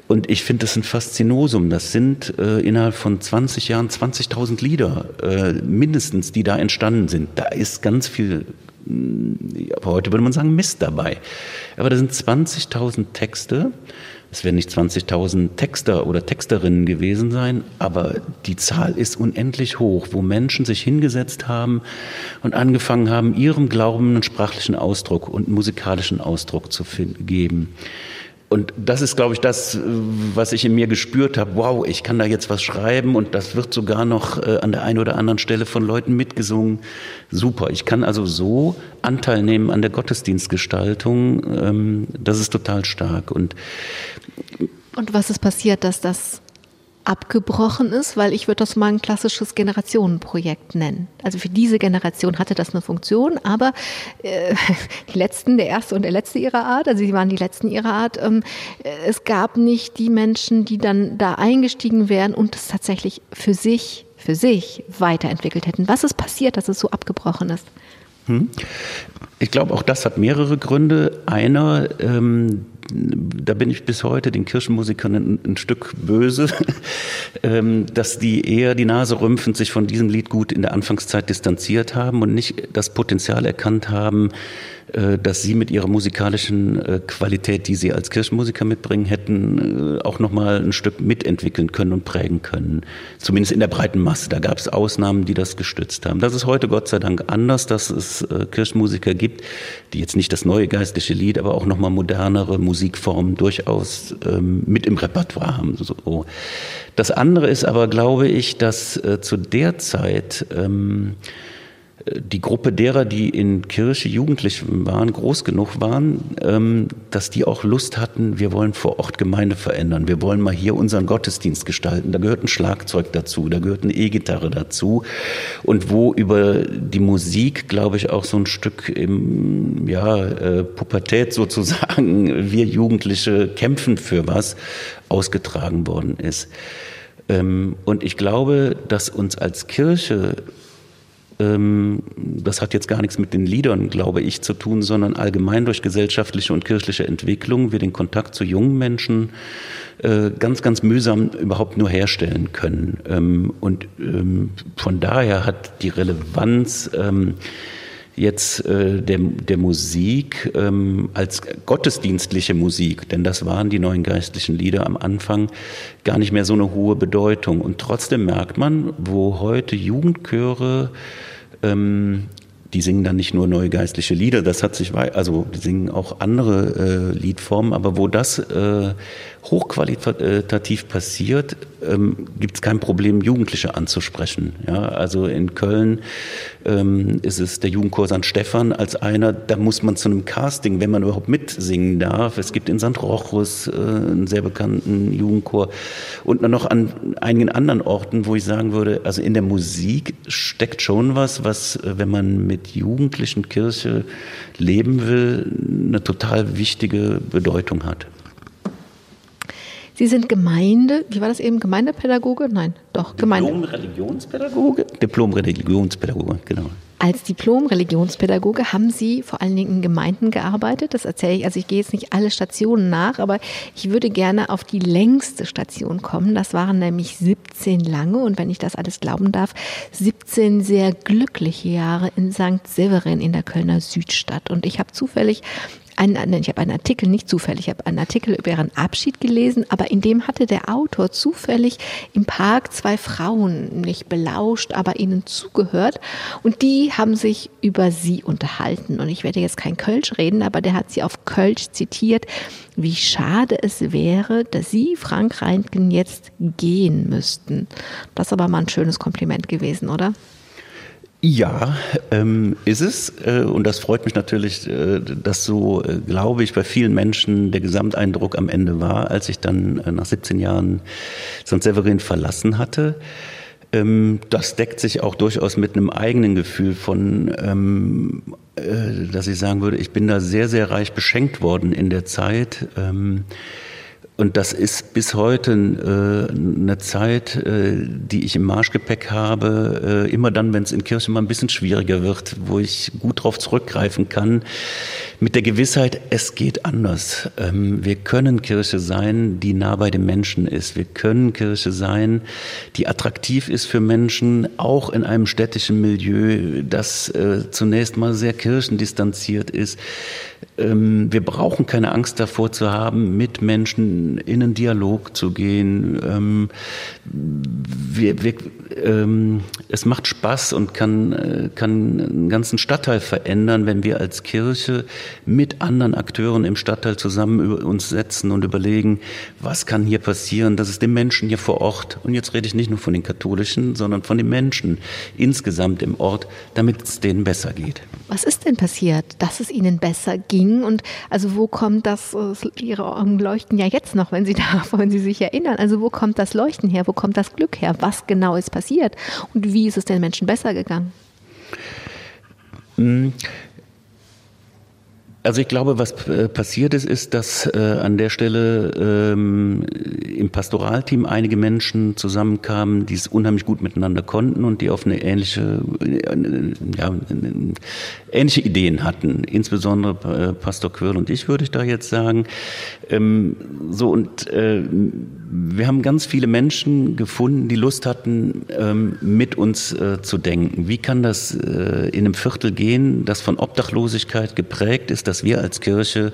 C: Und ich finde das ein Faszinosum. Das sind äh, innerhalb von 20 Jahren 20.000 Lieder äh, mindestens, die da entstanden sind. Da ist ganz viel, aber heute würde man sagen, Mist dabei. Aber da sind 20.000 Texte es werden nicht 20.000 Texter oder Texterinnen gewesen sein, aber die Zahl ist unendlich hoch, wo Menschen sich hingesetzt haben und angefangen haben, ihrem Glauben einen sprachlichen Ausdruck und musikalischen Ausdruck zu geben. Und das ist, glaube ich, das, was ich in mir gespürt habe. Wow, ich kann da jetzt was schreiben und das wird sogar noch äh, an der einen oder anderen Stelle von Leuten mitgesungen. Super. Ich kann also so Anteil nehmen an der Gottesdienstgestaltung. Ähm, das ist total stark. Und,
B: und was ist passiert, dass das abgebrochen ist, weil ich würde das mal ein klassisches Generationenprojekt nennen. Also für diese Generation hatte das eine Funktion, aber äh, die letzten, der erste und der letzte ihrer Art, also sie waren die letzten ihrer Art, ähm, es gab nicht die Menschen, die dann da eingestiegen wären und es tatsächlich für sich, für sich weiterentwickelt hätten. Was ist passiert, dass es so abgebrochen ist? Hm.
C: Ich glaube, auch das hat mehrere Gründe. Einer, ähm, da bin ich bis heute den Kirchenmusikern ein, ein Stück böse, ähm, dass die eher die Nase rümpfend sich von diesem Lied gut in der Anfangszeit distanziert haben und nicht das Potenzial erkannt haben, dass sie mit ihrer musikalischen äh, Qualität, die sie als Kirchenmusiker mitbringen, hätten äh, auch noch mal ein Stück mitentwickeln können und prägen können. Zumindest in der breiten Masse. Da gab es Ausnahmen, die das gestützt haben. Das ist heute Gott sei Dank anders, dass es Kirchenmusiker gibt, die jetzt nicht das neue geistliche Lied, aber auch noch mal modernere Musikformen durchaus ähm, mit im Repertoire haben. Das andere ist aber, glaube ich, dass zu der Zeit ähm, die Gruppe derer, die in Kirche jugendlich waren, groß genug waren, ähm, dass die auch Lust hatten, wir wollen vor Ort Gemeinde verändern, wir wollen mal hier unseren Gottesdienst gestalten. Da gehört ein Schlagzeug dazu, da gehört eine E-Gitarre dazu und wo über die Musik, glaube ich, auch so ein Stück im ja, äh, Pubertät sozusagen, wir Jugendliche kämpfen für was, ausgetragen worden ist. Ähm, und ich glaube, dass uns als Kirche das hat jetzt gar nichts mit den Liedern, glaube ich, zu tun, sondern allgemein durch gesellschaftliche und kirchliche Entwicklung wir den Kontakt zu jungen Menschen äh, ganz, ganz mühsam überhaupt nur herstellen können. Ähm, und ähm, von daher hat die Relevanz jetzt äh, der, der Musik ähm, als gottesdienstliche Musik, denn das waren die neuen geistlichen Lieder am Anfang, gar nicht mehr so eine hohe Bedeutung. Und trotzdem merkt man, wo heute Jugendchöre ähm, die singen dann nicht nur neue geistliche Lieder, das hat sich, also die singen auch andere äh, Liedformen, aber wo das äh, hochqualitativ passiert, ähm, gibt es kein Problem, Jugendliche anzusprechen. Ja, also in Köln ähm, ist es der Jugendchor St. Stephan als einer, da muss man zu einem Casting, wenn man überhaupt mitsingen darf. Es gibt in St. Rochus äh, einen sehr bekannten Jugendchor und noch an einigen anderen Orten, wo ich sagen würde, also in der Musik steckt schon was, was, äh, wenn man mit Jugendlichen Kirche leben will, eine total wichtige Bedeutung hat.
B: Sie sind Gemeinde, wie war das eben, Gemeindepädagoge? Nein, doch, Gemeinde.
C: Diplom-Religionspädagoge? Diplom-Religionspädagoge, genau.
B: Als Diplom-Religionspädagoge haben Sie vor allen Dingen in Gemeinden gearbeitet. Das erzähle ich, also ich gehe jetzt nicht alle Stationen nach, aber ich würde gerne auf die längste Station kommen. Das waren nämlich 17 lange und wenn ich das alles glauben darf, 17 sehr glückliche Jahre in St. Severin in der Kölner Südstadt. Und ich habe zufällig einen, ich habe einen Artikel, nicht zufällig, ich habe einen Artikel über ihren Abschied gelesen, aber in dem hatte der Autor zufällig im Park zwei Frauen nicht belauscht, aber ihnen zugehört und die haben sich über sie unterhalten. Und ich werde jetzt kein Kölsch reden, aber der hat sie auf Kölsch zitiert, wie schade es wäre, dass Sie, Frank Reintgen, jetzt gehen müssten. Das ist aber mal ein schönes Kompliment gewesen, oder?
C: Ja, ähm, ist es. Äh, und das freut mich natürlich, äh, dass so, äh, glaube ich, bei vielen Menschen der Gesamteindruck am Ende war, als ich dann nach 17 Jahren St. Severin verlassen hatte. Ähm, das deckt sich auch durchaus mit einem eigenen Gefühl von, ähm, äh, dass ich sagen würde, ich bin da sehr, sehr reich beschenkt worden in der Zeit. Ähm, und das ist bis heute äh, eine Zeit, äh, die ich im Marschgepäck habe, äh, immer dann, wenn es in Kirche mal ein bisschen schwieriger wird, wo ich gut darauf zurückgreifen kann, mit der Gewissheit, es geht anders. Ähm, wir können Kirche sein, die nah bei den Menschen ist. Wir können Kirche sein, die attraktiv ist für Menschen, auch in einem städtischen Milieu, das äh, zunächst mal sehr kirchendistanziert ist. Ähm, wir brauchen keine Angst davor zu haben, mit Menschen in einen Dialog zu gehen. Ähm, wir, wir, ähm, es macht Spaß und kann, äh, kann einen ganzen Stadtteil verändern, wenn wir als Kirche mit anderen Akteuren im Stadtteil zusammen uns setzen und überlegen, was kann hier passieren, dass es den Menschen hier vor Ort, und jetzt rede ich nicht nur von den Katholischen, sondern von den Menschen insgesamt im Ort, damit es denen besser geht.
B: Was ist denn passiert, dass es ihnen besser ging? Und also wo kommt das, Ihre Augen leuchten ja jetzt noch, wenn Sie da, wenn Sie sich erinnern. Also wo kommt das Leuchten her? Wo kommt das Glück her? Was genau ist passiert? Und wie ist es den Menschen besser gegangen?
C: Also ich glaube, was äh, passiert ist, ist, dass äh, an der Stelle ähm, im Pastoralteam einige Menschen zusammenkamen, die es unheimlich gut miteinander konnten und die auf eine ähnliche, äh, ja, ähnliche Ideen hatten. Insbesondere äh, Pastor Quirl und ich würde ich da jetzt sagen. Ähm, so und äh, wir haben ganz viele Menschen gefunden, die Lust hatten, ähm, mit uns äh, zu denken. Wie kann das in einem Viertel gehen, das von Obdachlosigkeit geprägt ist, dass wir als Kirche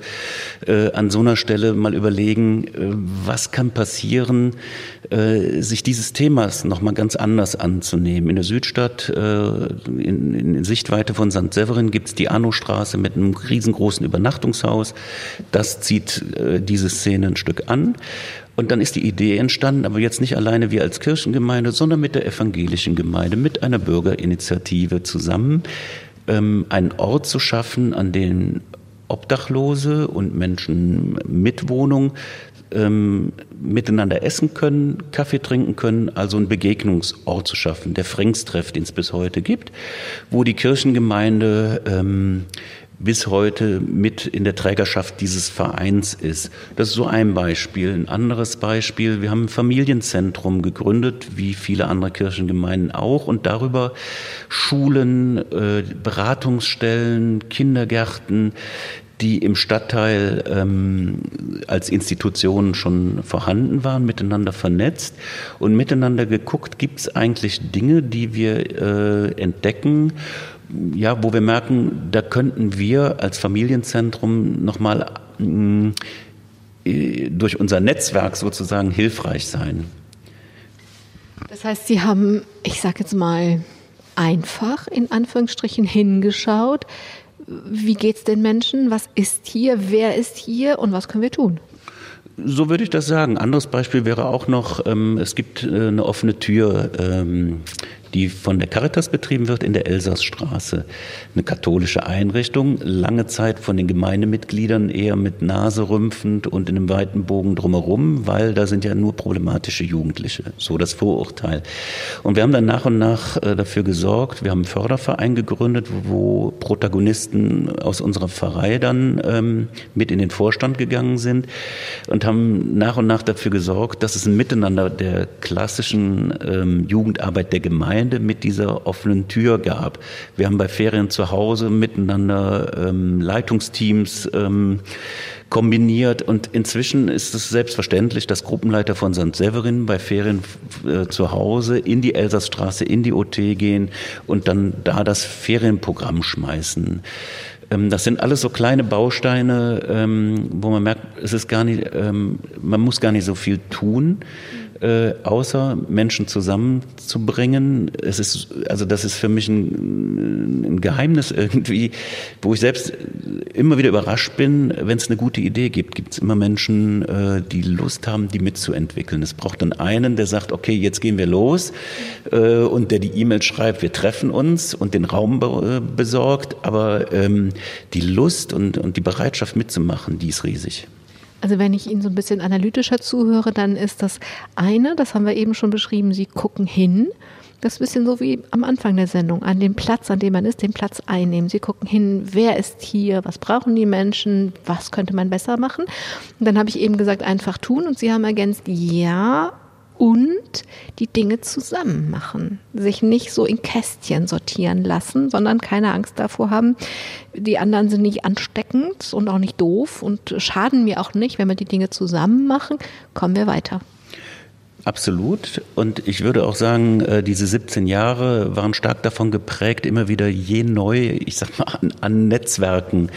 C: äh, an so einer Stelle mal überlegen, äh, was kann passieren, äh, sich dieses Themas nochmal ganz anders anzunehmen. In der Südstadt, äh, in, in Sichtweite von St. Severin, gibt es die Arno-Straße mit einem riesengroßen Übernachtungshaus. Das zieht diese Szene ein Stück an. Und dann ist die Idee entstanden, aber jetzt nicht alleine wir als Kirchengemeinde, sondern mit der evangelischen Gemeinde, mit einer Bürgerinitiative zusammen, ähm, einen Ort zu schaffen, an dem Obdachlose und Menschen mit Wohnung ähm, miteinander essen können, Kaffee trinken können, also einen Begegnungsort zu schaffen, der Frings-Treff, den es bis heute gibt, wo die Kirchengemeinde ähm, bis heute mit in der Trägerschaft dieses Vereins ist. Das ist so ein Beispiel. Ein anderes Beispiel, wir haben ein Familienzentrum gegründet, wie viele andere Kirchengemeinden auch, und darüber Schulen, äh, Beratungsstellen, Kindergärten, die im Stadtteil ähm, als Institutionen schon vorhanden waren, miteinander vernetzt und miteinander geguckt, gibt es eigentlich Dinge, die wir äh, entdecken, ja, wo wir merken, da könnten wir als Familienzentrum nochmal äh, durch unser Netzwerk sozusagen hilfreich sein.
B: Das heißt, Sie haben, ich sage jetzt mal, einfach in Anführungsstrichen hingeschaut, wie geht es den Menschen, was ist hier, wer ist hier und was können wir tun?
C: So würde ich das sagen. Anderes Beispiel wäre auch noch, ähm, es gibt äh, eine offene Tür ähm, die von der Caritas betrieben wird in der Elsassstraße. Eine katholische Einrichtung, lange Zeit von den Gemeindemitgliedern eher mit Nase rümpfend und in einem weiten Bogen drumherum, weil da sind ja nur problematische Jugendliche. So das Vorurteil. Und wir haben dann nach und nach äh, dafür gesorgt, wir haben einen Förderverein gegründet, wo Protagonisten aus unserer Pfarrei dann ähm, mit in den Vorstand gegangen sind und haben nach und nach dafür gesorgt, dass es ein Miteinander der klassischen ähm, Jugendarbeit der Gemeinde Gemeinde mit dieser offenen Tür gab. Wir haben bei Ferien zu Hause miteinander ähm, Leitungsteams ähm, kombiniert und inzwischen ist es selbstverständlich, dass Gruppenleiter von St. Severin bei Ferien äh, zu Hause in die Elsassstraße, in die OT gehen und dann da das Ferienprogramm schmeißen. Ähm, das sind alles so kleine Bausteine, ähm, wo man merkt, es ist gar nicht, ähm, man muss gar nicht so viel tun äh, außer Menschen zusammenzubringen. Es ist, also das ist für mich ein, ein Geheimnis irgendwie, wo ich selbst immer wieder überrascht bin, wenn es eine gute Idee gibt, gibt es immer Menschen, äh, die Lust haben, die mitzuentwickeln. Es braucht dann einen, der sagt, okay, jetzt gehen wir los äh, und der die E-Mail schreibt, wir treffen uns und den Raum be besorgt, aber ähm, die Lust und, und die Bereitschaft mitzumachen, die ist riesig.
B: Also wenn ich Ihnen so ein bisschen analytischer zuhöre, dann ist das eine, das haben wir eben schon beschrieben, Sie gucken hin. Das ist ein bisschen so wie am Anfang der Sendung, an dem Platz, an dem man ist, den Platz einnehmen. Sie gucken hin, wer ist hier, was brauchen die Menschen, was könnte man besser machen. Und dann habe ich eben gesagt, einfach tun und Sie haben ergänzt, ja, und die Dinge zusammen machen. Sich nicht so in Kästchen sortieren lassen, sondern keine Angst davor haben, die anderen sind nicht ansteckend und auch nicht doof und schaden mir auch nicht. Wenn wir die Dinge zusammen machen, kommen wir weiter.
C: Absolut. Und ich würde auch sagen, äh, diese 17 Jahre waren stark davon geprägt, immer wieder je neu, ich sag mal, an, Netzwerken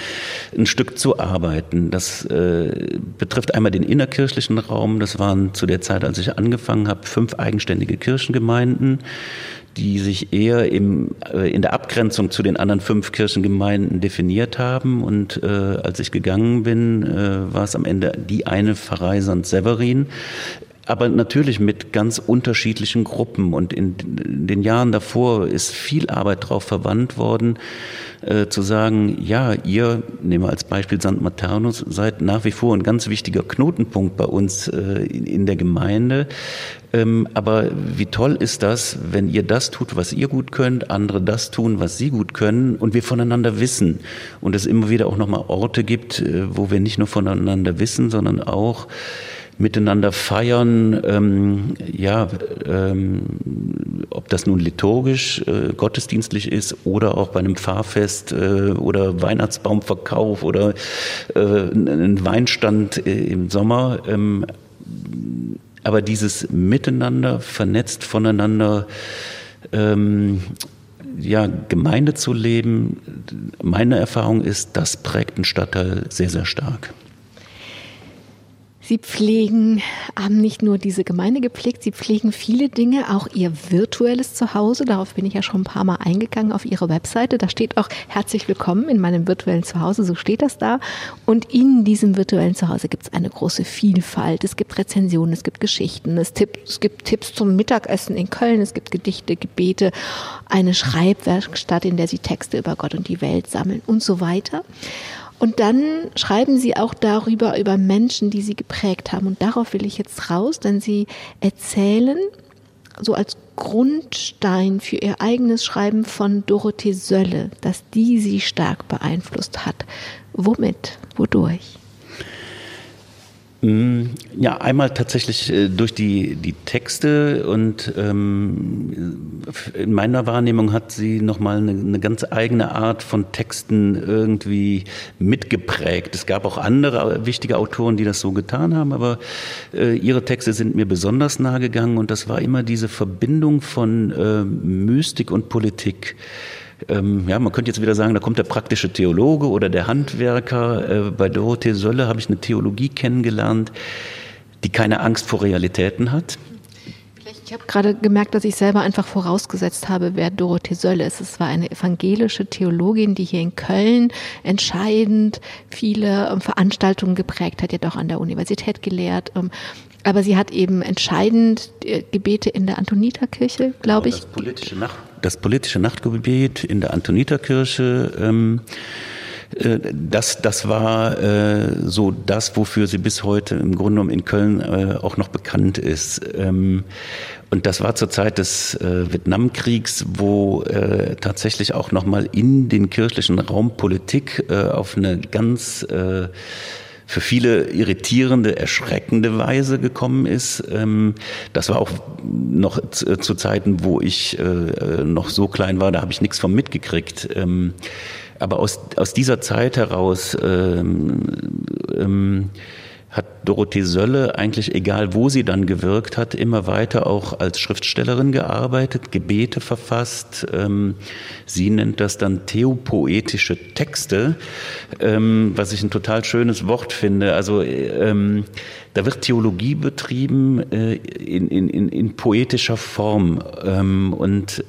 C: ein Stück zu arbeiten. Das äh, betrifft einmal den innerkirchlichen Raum. Das waren zu der Zeit, als ich angefangen habe, fünf eigenständige Kirchengemeinden die sich eher im, äh, in der Abgrenzung zu den anderen fünf Kirchengemeinden definiert haben. Und äh, als ich gegangen bin, äh, war es am Ende die eine Pfarrei St. Severin aber natürlich mit ganz unterschiedlichen Gruppen. Und in den Jahren davor ist viel Arbeit darauf verwandt worden, äh, zu sagen, ja, ihr, nehmen wir als Beispiel St. Maternus, seid nach wie vor ein ganz wichtiger Knotenpunkt bei uns äh, in, in, der Gemeinde. Ähm, aber wie toll ist das, wenn ihr das tut, was ihr gut könnt, andere das tun, was sie gut können und wir voneinander wissen. Und es immer wieder auch nochmal Orte gibt, äh, wo wir nicht nur voneinander wissen, sondern auch miteinander feiern, ähm, ja, ähm, ob das nun liturgisch, äh, gottesdienstlich ist oder auch bei einem Pfarrfest äh, oder Weihnachtsbaumverkauf oder äh, ein Weinstand äh, im Sommer. Ähm, aber dieses Miteinander, vernetzt voneinander, ähm, ja, Gemeinde zu leben, meine Erfahrung ist, das prägt einen Stadtteil sehr, sehr stark.
B: Sie pflegen, haben nicht nur diese Gemeinde gepflegt, Sie pflegen viele Dinge, auch Ihr virtuelles Zuhause. Darauf bin ich ja schon ein paar Mal eingegangen auf Ihre Webseite. Da steht auch herzlich willkommen in meinem virtuellen Zuhause, so steht das da. Und in diesem virtuellen Zuhause gibt es eine große Vielfalt. Es gibt Rezensionen, es gibt Geschichten, es, gibt Tipps zum Mittagessen in Köln, es gibt Gedichte, Gebete, eine Schreibwerkstatt, in der Sie Texte über Gott und die Welt sammeln und so weiter. Und dann schreiben sie auch darüber, über Menschen, die sie geprägt haben. Und darauf will ich jetzt raus, denn sie erzählen so als Grundstein für ihr eigenes Schreiben von Dorothee Sölle, dass die sie stark beeinflusst hat. Womit? Wodurch?
C: Mm, ja, einmal tatsächlich äh, durch die, die Texte und ähm, in meiner Wahrnehmung hat sie nochmal eine, eine ganz eigene Art von Texten irgendwie mitgeprägt. Es gab auch andere wichtige Autoren, die das so getan haben, aber äh, ihre Texte sind mir besonders nahe gegangen und das war immer diese Verbindung von äh, Mystik und Politik ähm, ja, man könnte jetzt wieder sagen, da kommt der praktische Theologe oder der Handwerker. Äh, bei Dorothee Sölle habe ich eine Theologie kennengelernt, die keine Angst vor Realitäten hat.
B: Ich habe gerade gemerkt, dass ich selber einfach vorausgesetzt habe, wer Dorothee Sölle ist. Es war eine evangelische Theologin, die hier in Köln entscheidend viele ähm, Veranstaltungen geprägt hat, ja doch an der Universität gelehrt. Ähm, aber sie hat eben entscheidend äh, Gebete in der Antoniterkirche, glaube ich.
C: Das politische, Nacht, das politische Nachtgebet in der Antoniterkirche. Ähm, äh, das, das war äh, so das, wofür sie bis heute im Grunde genommen in Köln äh, auch noch bekannt ist. Ähm, und das war zur Zeit des äh, Vietnamkriegs, wo äh, tatsächlich auch nochmal in den kirchlichen Raum Politik äh, auf eine ganz für viele irritierende, erschreckende Weise gekommen ist. Ähm, das war auch noch zu, zu Zeiten, wo ich äh, noch so klein war, da habe ich nichts von mitgekriegt. Ähm, aber aus, aus dieser Zeit heraus ähm, ähm, hat Dorothee Sölle eigentlich, egal wo sie dann gewirkt hat, immer weiter auch als Schriftstellerin gearbeitet, Gebete verfasst. Ähm, sie nennt das dann theopoetische Texte, ähm, was ich ein total schönes Wort finde. Also ähm, da wird Theologie betrieben äh, in, in, in, in poetischer Form und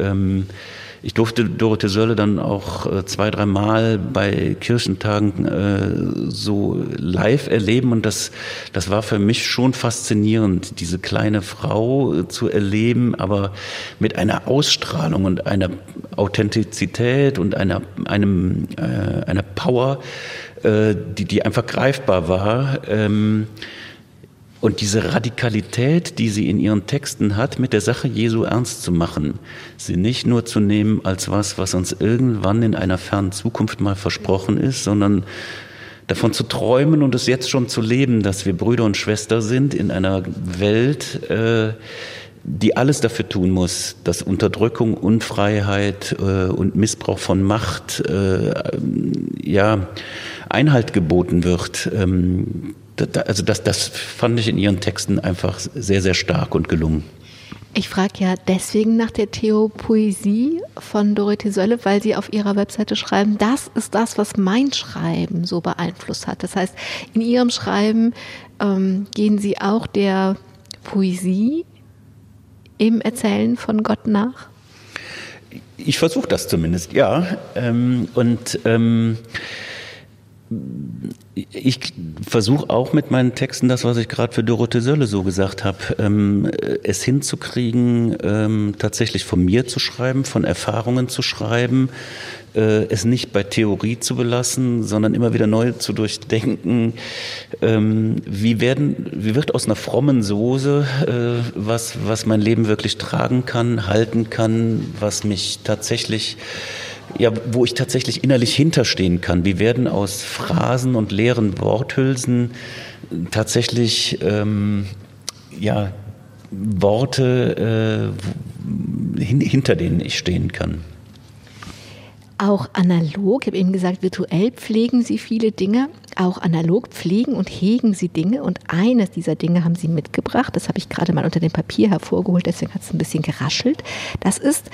C: ich durfte Dorothee Sölle dann auch äh, zwei, dreimal bei Kirchentagen äh, so live erleben und das, das war für mich schon faszinierend, diese kleine Frau äh, zu erleben, aber mit einer Ausstrahlung und einer Authentizität und einer, einem, einer Power, die, die einfach greifbar war. Ähm, und diese Radikalität, die sie in ihren Texten hat, mit der Sache Jesu ernst zu machen, sie nicht nur zu nehmen als was, was uns irgendwann in einer fernen Zukunft mal versprochen ist, sondern davon zu träumen und es jetzt schon zu leben, dass wir Brüder und Schwester sind in einer Welt, äh, die alles dafür tun muss, dass Unterdrückung, Unfreiheit äh, und Missbrauch von Macht äh, ja Einhalt geboten wird. Ähm, also das, das fand ich in ihren Texten einfach sehr, sehr stark und gelungen.
B: Ich frage ja deswegen nach der Theopoesie von Dorothee Sölle, weil Sie auf Ihrer Webseite schreiben, das ist das, was mein Schreiben so beeinflusst hat. Das heißt, in Ihrem Schreiben ähm, gehen Sie auch der Poesie im Erzählen von Gott nach?
C: Ich versuche das zumindest, ja. Ähm, und ähm, ich versuche auch mit meinen Texten das, was ich gerade für Dorothee Sölle so gesagt habe, ähm, es hinzukriegen, ähm, tatsächlich von mir zu schreiben, von Erfahrungen zu schreiben, äh, es nicht bei Theorie zu belassen, sondern immer wieder neu zu durchdenken. Ähm, wie, werden, wie wird aus einer frommen Soße äh, was, was mein Leben wirklich tragen kann, halten kann, was mich tatsächlich ja, wo ich tatsächlich innerlich hinterstehen kann. Wie werden aus Phrasen und leeren Worthülsen tatsächlich ähm, ja, Worte, äh, hin, hinter denen ich stehen kann?
B: Auch analog, ich habe eben gesagt, virtuell pflegen Sie viele Dinge. Auch analog pflegen und hegen Sie Dinge. Und eines dieser Dinge haben Sie mitgebracht. Das habe ich gerade mal unter dem Papier hervorgeholt, deswegen hat es ein bisschen geraschelt. Das ist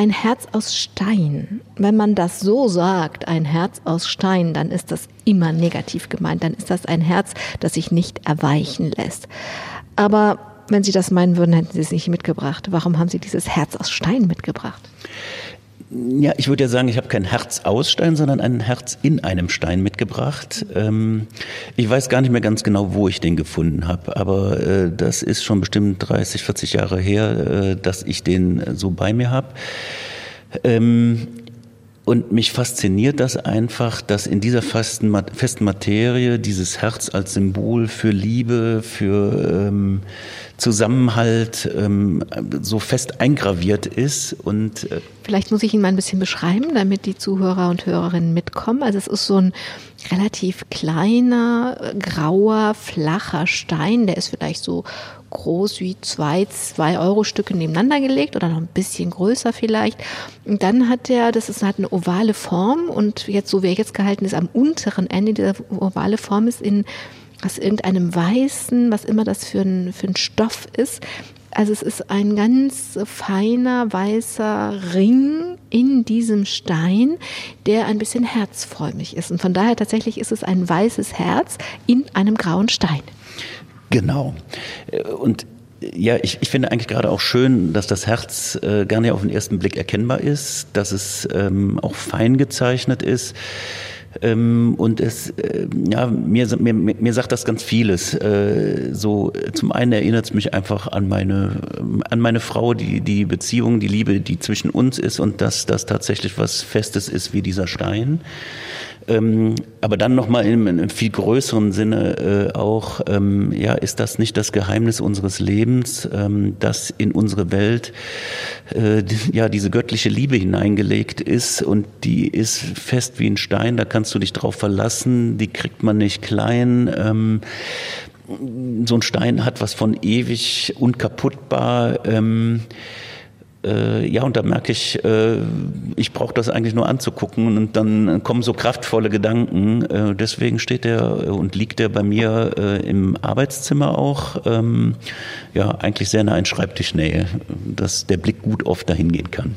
B: ein Herz aus Stein. Wenn man das so sagt, ein Herz aus Stein, dann ist das immer negativ gemeint. Dann ist das ein Herz, das sich nicht erweichen lässt. Aber wenn Sie das meinen würden, hätten Sie es nicht mitgebracht. Warum haben Sie dieses Herz aus Stein mitgebracht?
C: Ja, ich würde ja sagen, ich habe kein Herz aus Stein, sondern ein Herz in einem Stein mitgebracht. Ähm, ich weiß gar nicht mehr ganz genau, wo ich den gefunden habe, aber äh, das ist schon bestimmt 30, 40 Jahre her, äh, dass ich den so bei mir habe. Ähm, und mich fasziniert das einfach, dass in dieser festen, festen Materie dieses Herz als Symbol für Liebe, für ähm, Zusammenhalt ähm, so fest eingraviert ist. Und
B: äh vielleicht muss ich ihn mal ein bisschen beschreiben, damit die Zuhörer und Hörerinnen mitkommen. Also es ist so ein relativ kleiner, grauer, flacher Stein, der ist vielleicht so groß wie zwei zwei Euro Stücke nebeneinander gelegt oder noch ein bisschen größer vielleicht. Und dann hat er, das ist hat eine ovale Form und jetzt so wie er jetzt gehalten ist, am unteren Ende dieser ovale Form ist in aus irgendeinem weißen, was immer das für ein, für ein Stoff ist. Also es ist ein ganz feiner weißer Ring in diesem Stein, der ein bisschen herzförmig ist. Und von daher tatsächlich ist es ein weißes Herz in einem grauen Stein.
C: Genau. Und ja, ich, ich finde eigentlich gerade auch schön, dass das Herz äh, gerne auf den ersten Blick erkennbar ist, dass es ähm, auch fein gezeichnet ist. Ähm, und es, äh, ja, mir, mir, mir sagt das ganz vieles. Äh, so, zum einen erinnert es mich einfach an meine, an meine Frau, die, die Beziehung, die Liebe, die zwischen uns ist und dass das tatsächlich was Festes ist wie dieser Stein. Ähm, aber dann nochmal in einem viel größeren Sinne äh, auch, ähm, ja, ist das nicht das Geheimnis unseres Lebens, ähm, dass in unsere Welt äh, ja diese göttliche Liebe hineingelegt ist und die ist fest wie ein Stein, da kannst du dich drauf verlassen, die kriegt man nicht klein. Ähm, so ein Stein hat was von ewig unkaputtbar. Ähm, äh, ja, und da merke ich, äh, ich brauche das eigentlich nur anzugucken und dann kommen so kraftvolle Gedanken. Äh, deswegen steht er und liegt er bei mir äh, im Arbeitszimmer auch, ähm, ja, eigentlich sehr nah in Schreibtischnähe, dass der Blick gut oft dahin gehen kann.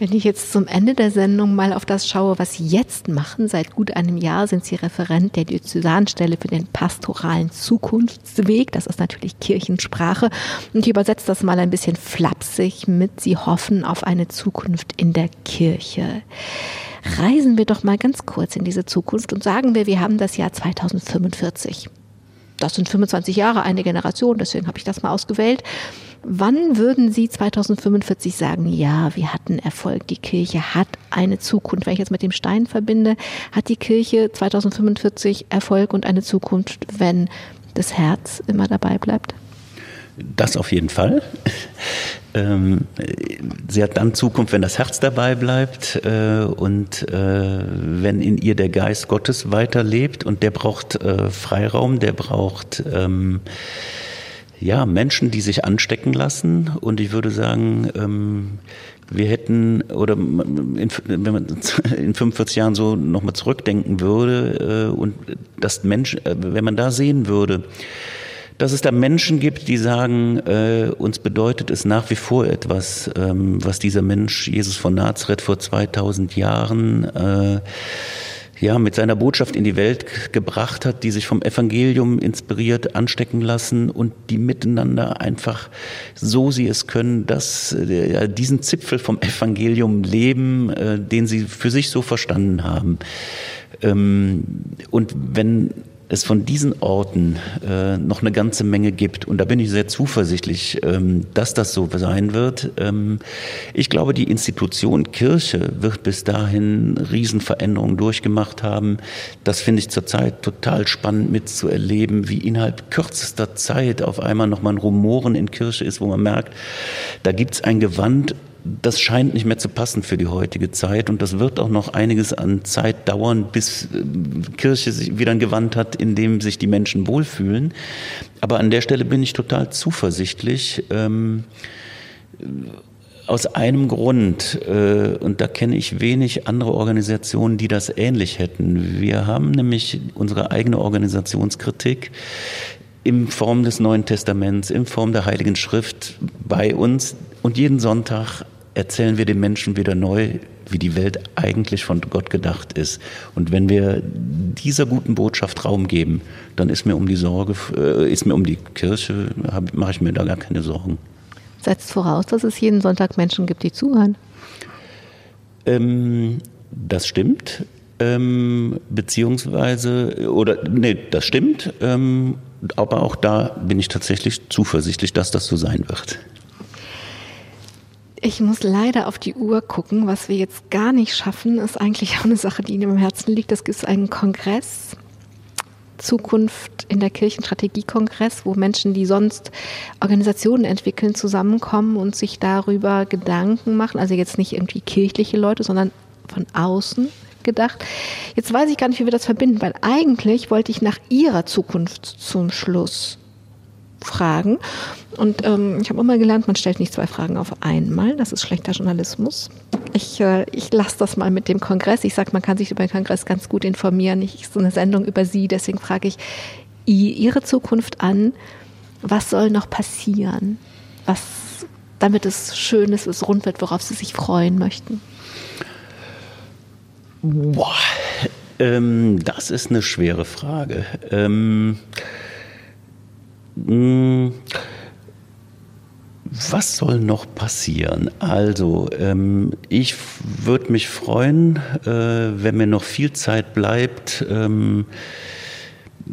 B: Wenn ich jetzt zum Ende der Sendung mal auf das schaue, was Sie jetzt machen, seit gut einem Jahr sind Sie Referent der Diözesanstelle für den pastoralen Zukunftsweg. Das ist natürlich Kirchensprache. Und ich übersetze das mal ein bisschen flapsig mit, Sie hoffen auf eine Zukunft in der Kirche. Reisen wir doch mal ganz kurz in diese Zukunft und sagen wir, wir haben das Jahr 2045. Das sind 25 Jahre, eine Generation, deswegen habe ich das mal ausgewählt. Wann würden Sie 2045 sagen, ja, wir hatten Erfolg, die Kirche hat eine Zukunft? Wenn ich jetzt mit dem Stein verbinde, hat die Kirche 2045 Erfolg und eine Zukunft, wenn das Herz immer dabei bleibt?
C: Das auf jeden Fall. Ähm, sie hat dann Zukunft, wenn das Herz dabei bleibt äh, und äh, wenn in ihr der Geist Gottes weiterlebt und der braucht äh, Freiraum, der braucht ähm, ja, Menschen, die sich anstecken lassen. Und ich würde sagen, ähm, wir hätten, oder in, wenn man in 45 Jahren so nochmal zurückdenken würde, äh, und das Mensch, äh, wenn man da sehen würde, dass es da Menschen gibt, die sagen, äh, uns bedeutet es nach wie vor etwas, ähm, was dieser Mensch, Jesus von Nazareth vor 2000 Jahren, äh, ja, mit seiner Botschaft in die Welt gebracht hat, die sich vom Evangelium inspiriert anstecken lassen und die miteinander einfach, so sie es können, dass äh, diesen Zipfel vom Evangelium leben, äh, den sie für sich so verstanden haben. Ähm, und wenn es von diesen Orten äh, noch eine ganze Menge gibt. Und da bin ich sehr zuversichtlich, ähm, dass das so sein wird. Ähm, ich glaube, die Institution Kirche wird bis dahin Riesenveränderungen durchgemacht haben. Das finde ich zurzeit total spannend mitzuerleben, wie innerhalb kürzester Zeit auf einmal nochmal ein Rumoren in Kirche ist, wo man merkt, da gibt es ein Gewand das scheint nicht mehr zu passen für die heutige Zeit und das wird auch noch einiges an Zeit dauern, bis äh, Kirche sich wieder ein Gewand hat, in dem sich die Menschen wohlfühlen. Aber an der Stelle bin ich total zuversichtlich. Ähm, aus einem Grund, äh, und da kenne ich wenig andere Organisationen, die das ähnlich hätten. Wir haben nämlich unsere eigene Organisationskritik in Form des Neuen Testaments, in Form der Heiligen Schrift bei uns. Und jeden Sonntag erzählen wir den Menschen wieder neu, wie die Welt eigentlich von Gott gedacht ist. Und wenn wir dieser guten Botschaft Raum geben, dann ist mir um die Sorge, äh, ist mir um die Kirche, mache ich mir da gar keine Sorgen.
B: Setzt voraus, dass es jeden Sonntag Menschen gibt, die zuhören.
C: Ähm, das stimmt. Ähm, beziehungsweise, oder nee, das stimmt. Ähm, aber auch da bin ich tatsächlich zuversichtlich, dass das so sein wird.
B: Ich muss leider auf die Uhr gucken. Was wir jetzt gar nicht schaffen, ist eigentlich auch eine Sache, die Ihnen im Herzen liegt. Es gibt einen Kongress, Zukunft in der Kirchenstrategiekongress, wo Menschen, die sonst Organisationen entwickeln, zusammenkommen und sich darüber Gedanken machen. Also jetzt nicht irgendwie kirchliche Leute, sondern von außen gedacht. Jetzt weiß ich gar nicht, wie wir das verbinden, weil eigentlich wollte ich nach Ihrer Zukunft zum Schluss fragen. Und ähm, ich habe immer gelernt, man stellt nicht zwei Fragen auf einmal. Das ist schlechter Journalismus. Ich, äh, ich lasse das mal mit dem Kongress. Ich sage, man kann sich über den Kongress ganz gut informieren. Ich so eine Sendung über Sie. Deswegen frage ich Ihre Zukunft an. Was soll noch passieren? Was, damit es schön ist, es rund wird, worauf Sie sich freuen möchten?
C: Boah, ähm, das ist eine schwere Frage. Ähm, hm, was soll noch passieren? Also, ähm, ich würde mich freuen, äh, wenn mir noch viel Zeit bleibt, ähm,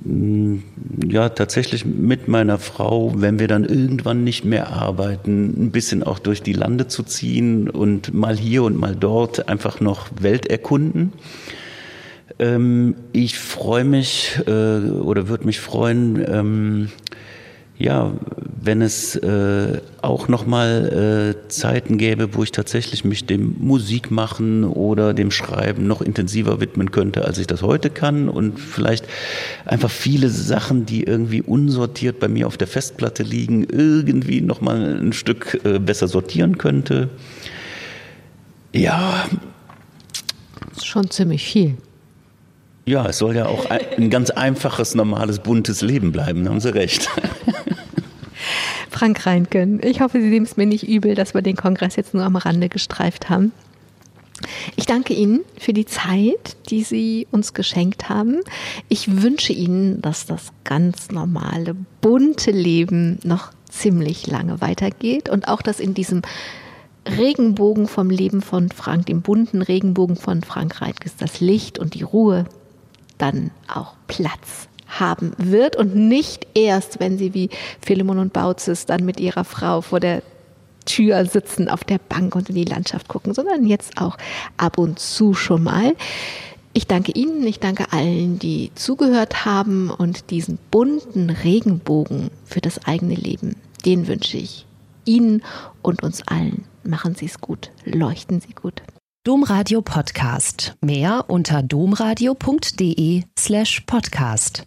C: hm, ja, tatsächlich mit meiner Frau, wenn wir dann irgendwann nicht mehr arbeiten, ein bisschen auch durch die Lande zu ziehen und mal hier und mal dort einfach noch Welt erkunden. Ähm, ich freue mich äh, oder würde mich freuen, ähm, ja, wenn es äh, auch nochmal äh, Zeiten gäbe, wo ich tatsächlich mich dem Musikmachen oder dem Schreiben noch intensiver widmen könnte, als ich das heute kann und vielleicht einfach viele Sachen, die irgendwie unsortiert bei mir auf der Festplatte liegen, irgendwie nochmal ein Stück äh, besser sortieren könnte. Ja.
B: Das ist schon ziemlich viel.
C: Ja, es soll ja auch ein ganz einfaches, normales, buntes Leben bleiben, haben Sie recht.
B: Frank Reinken, ich hoffe, Sie nehmen es mir nicht übel, dass wir den Kongress jetzt nur am Rande gestreift haben. Ich danke Ihnen für die Zeit, die Sie uns geschenkt haben. Ich wünsche Ihnen, dass das ganz normale, bunte Leben noch ziemlich lange weitergeht und auch, dass in diesem Regenbogen vom Leben von Frank, dem bunten Regenbogen von Frank Reitkes, das Licht und die Ruhe dann auch Platz haben wird und nicht erst, wenn sie wie Philemon und Bautzes dann mit ihrer Frau vor der Tür sitzen auf der Bank und in die Landschaft gucken, sondern jetzt auch ab und zu schon mal. Ich danke Ihnen, ich danke allen, die zugehört haben und diesen bunten Regenbogen für das eigene Leben, den wünsche ich Ihnen und uns allen. Machen Sie es gut, leuchten Sie gut.
D: Domradio Podcast. Mehr unter domradio.de slash podcast.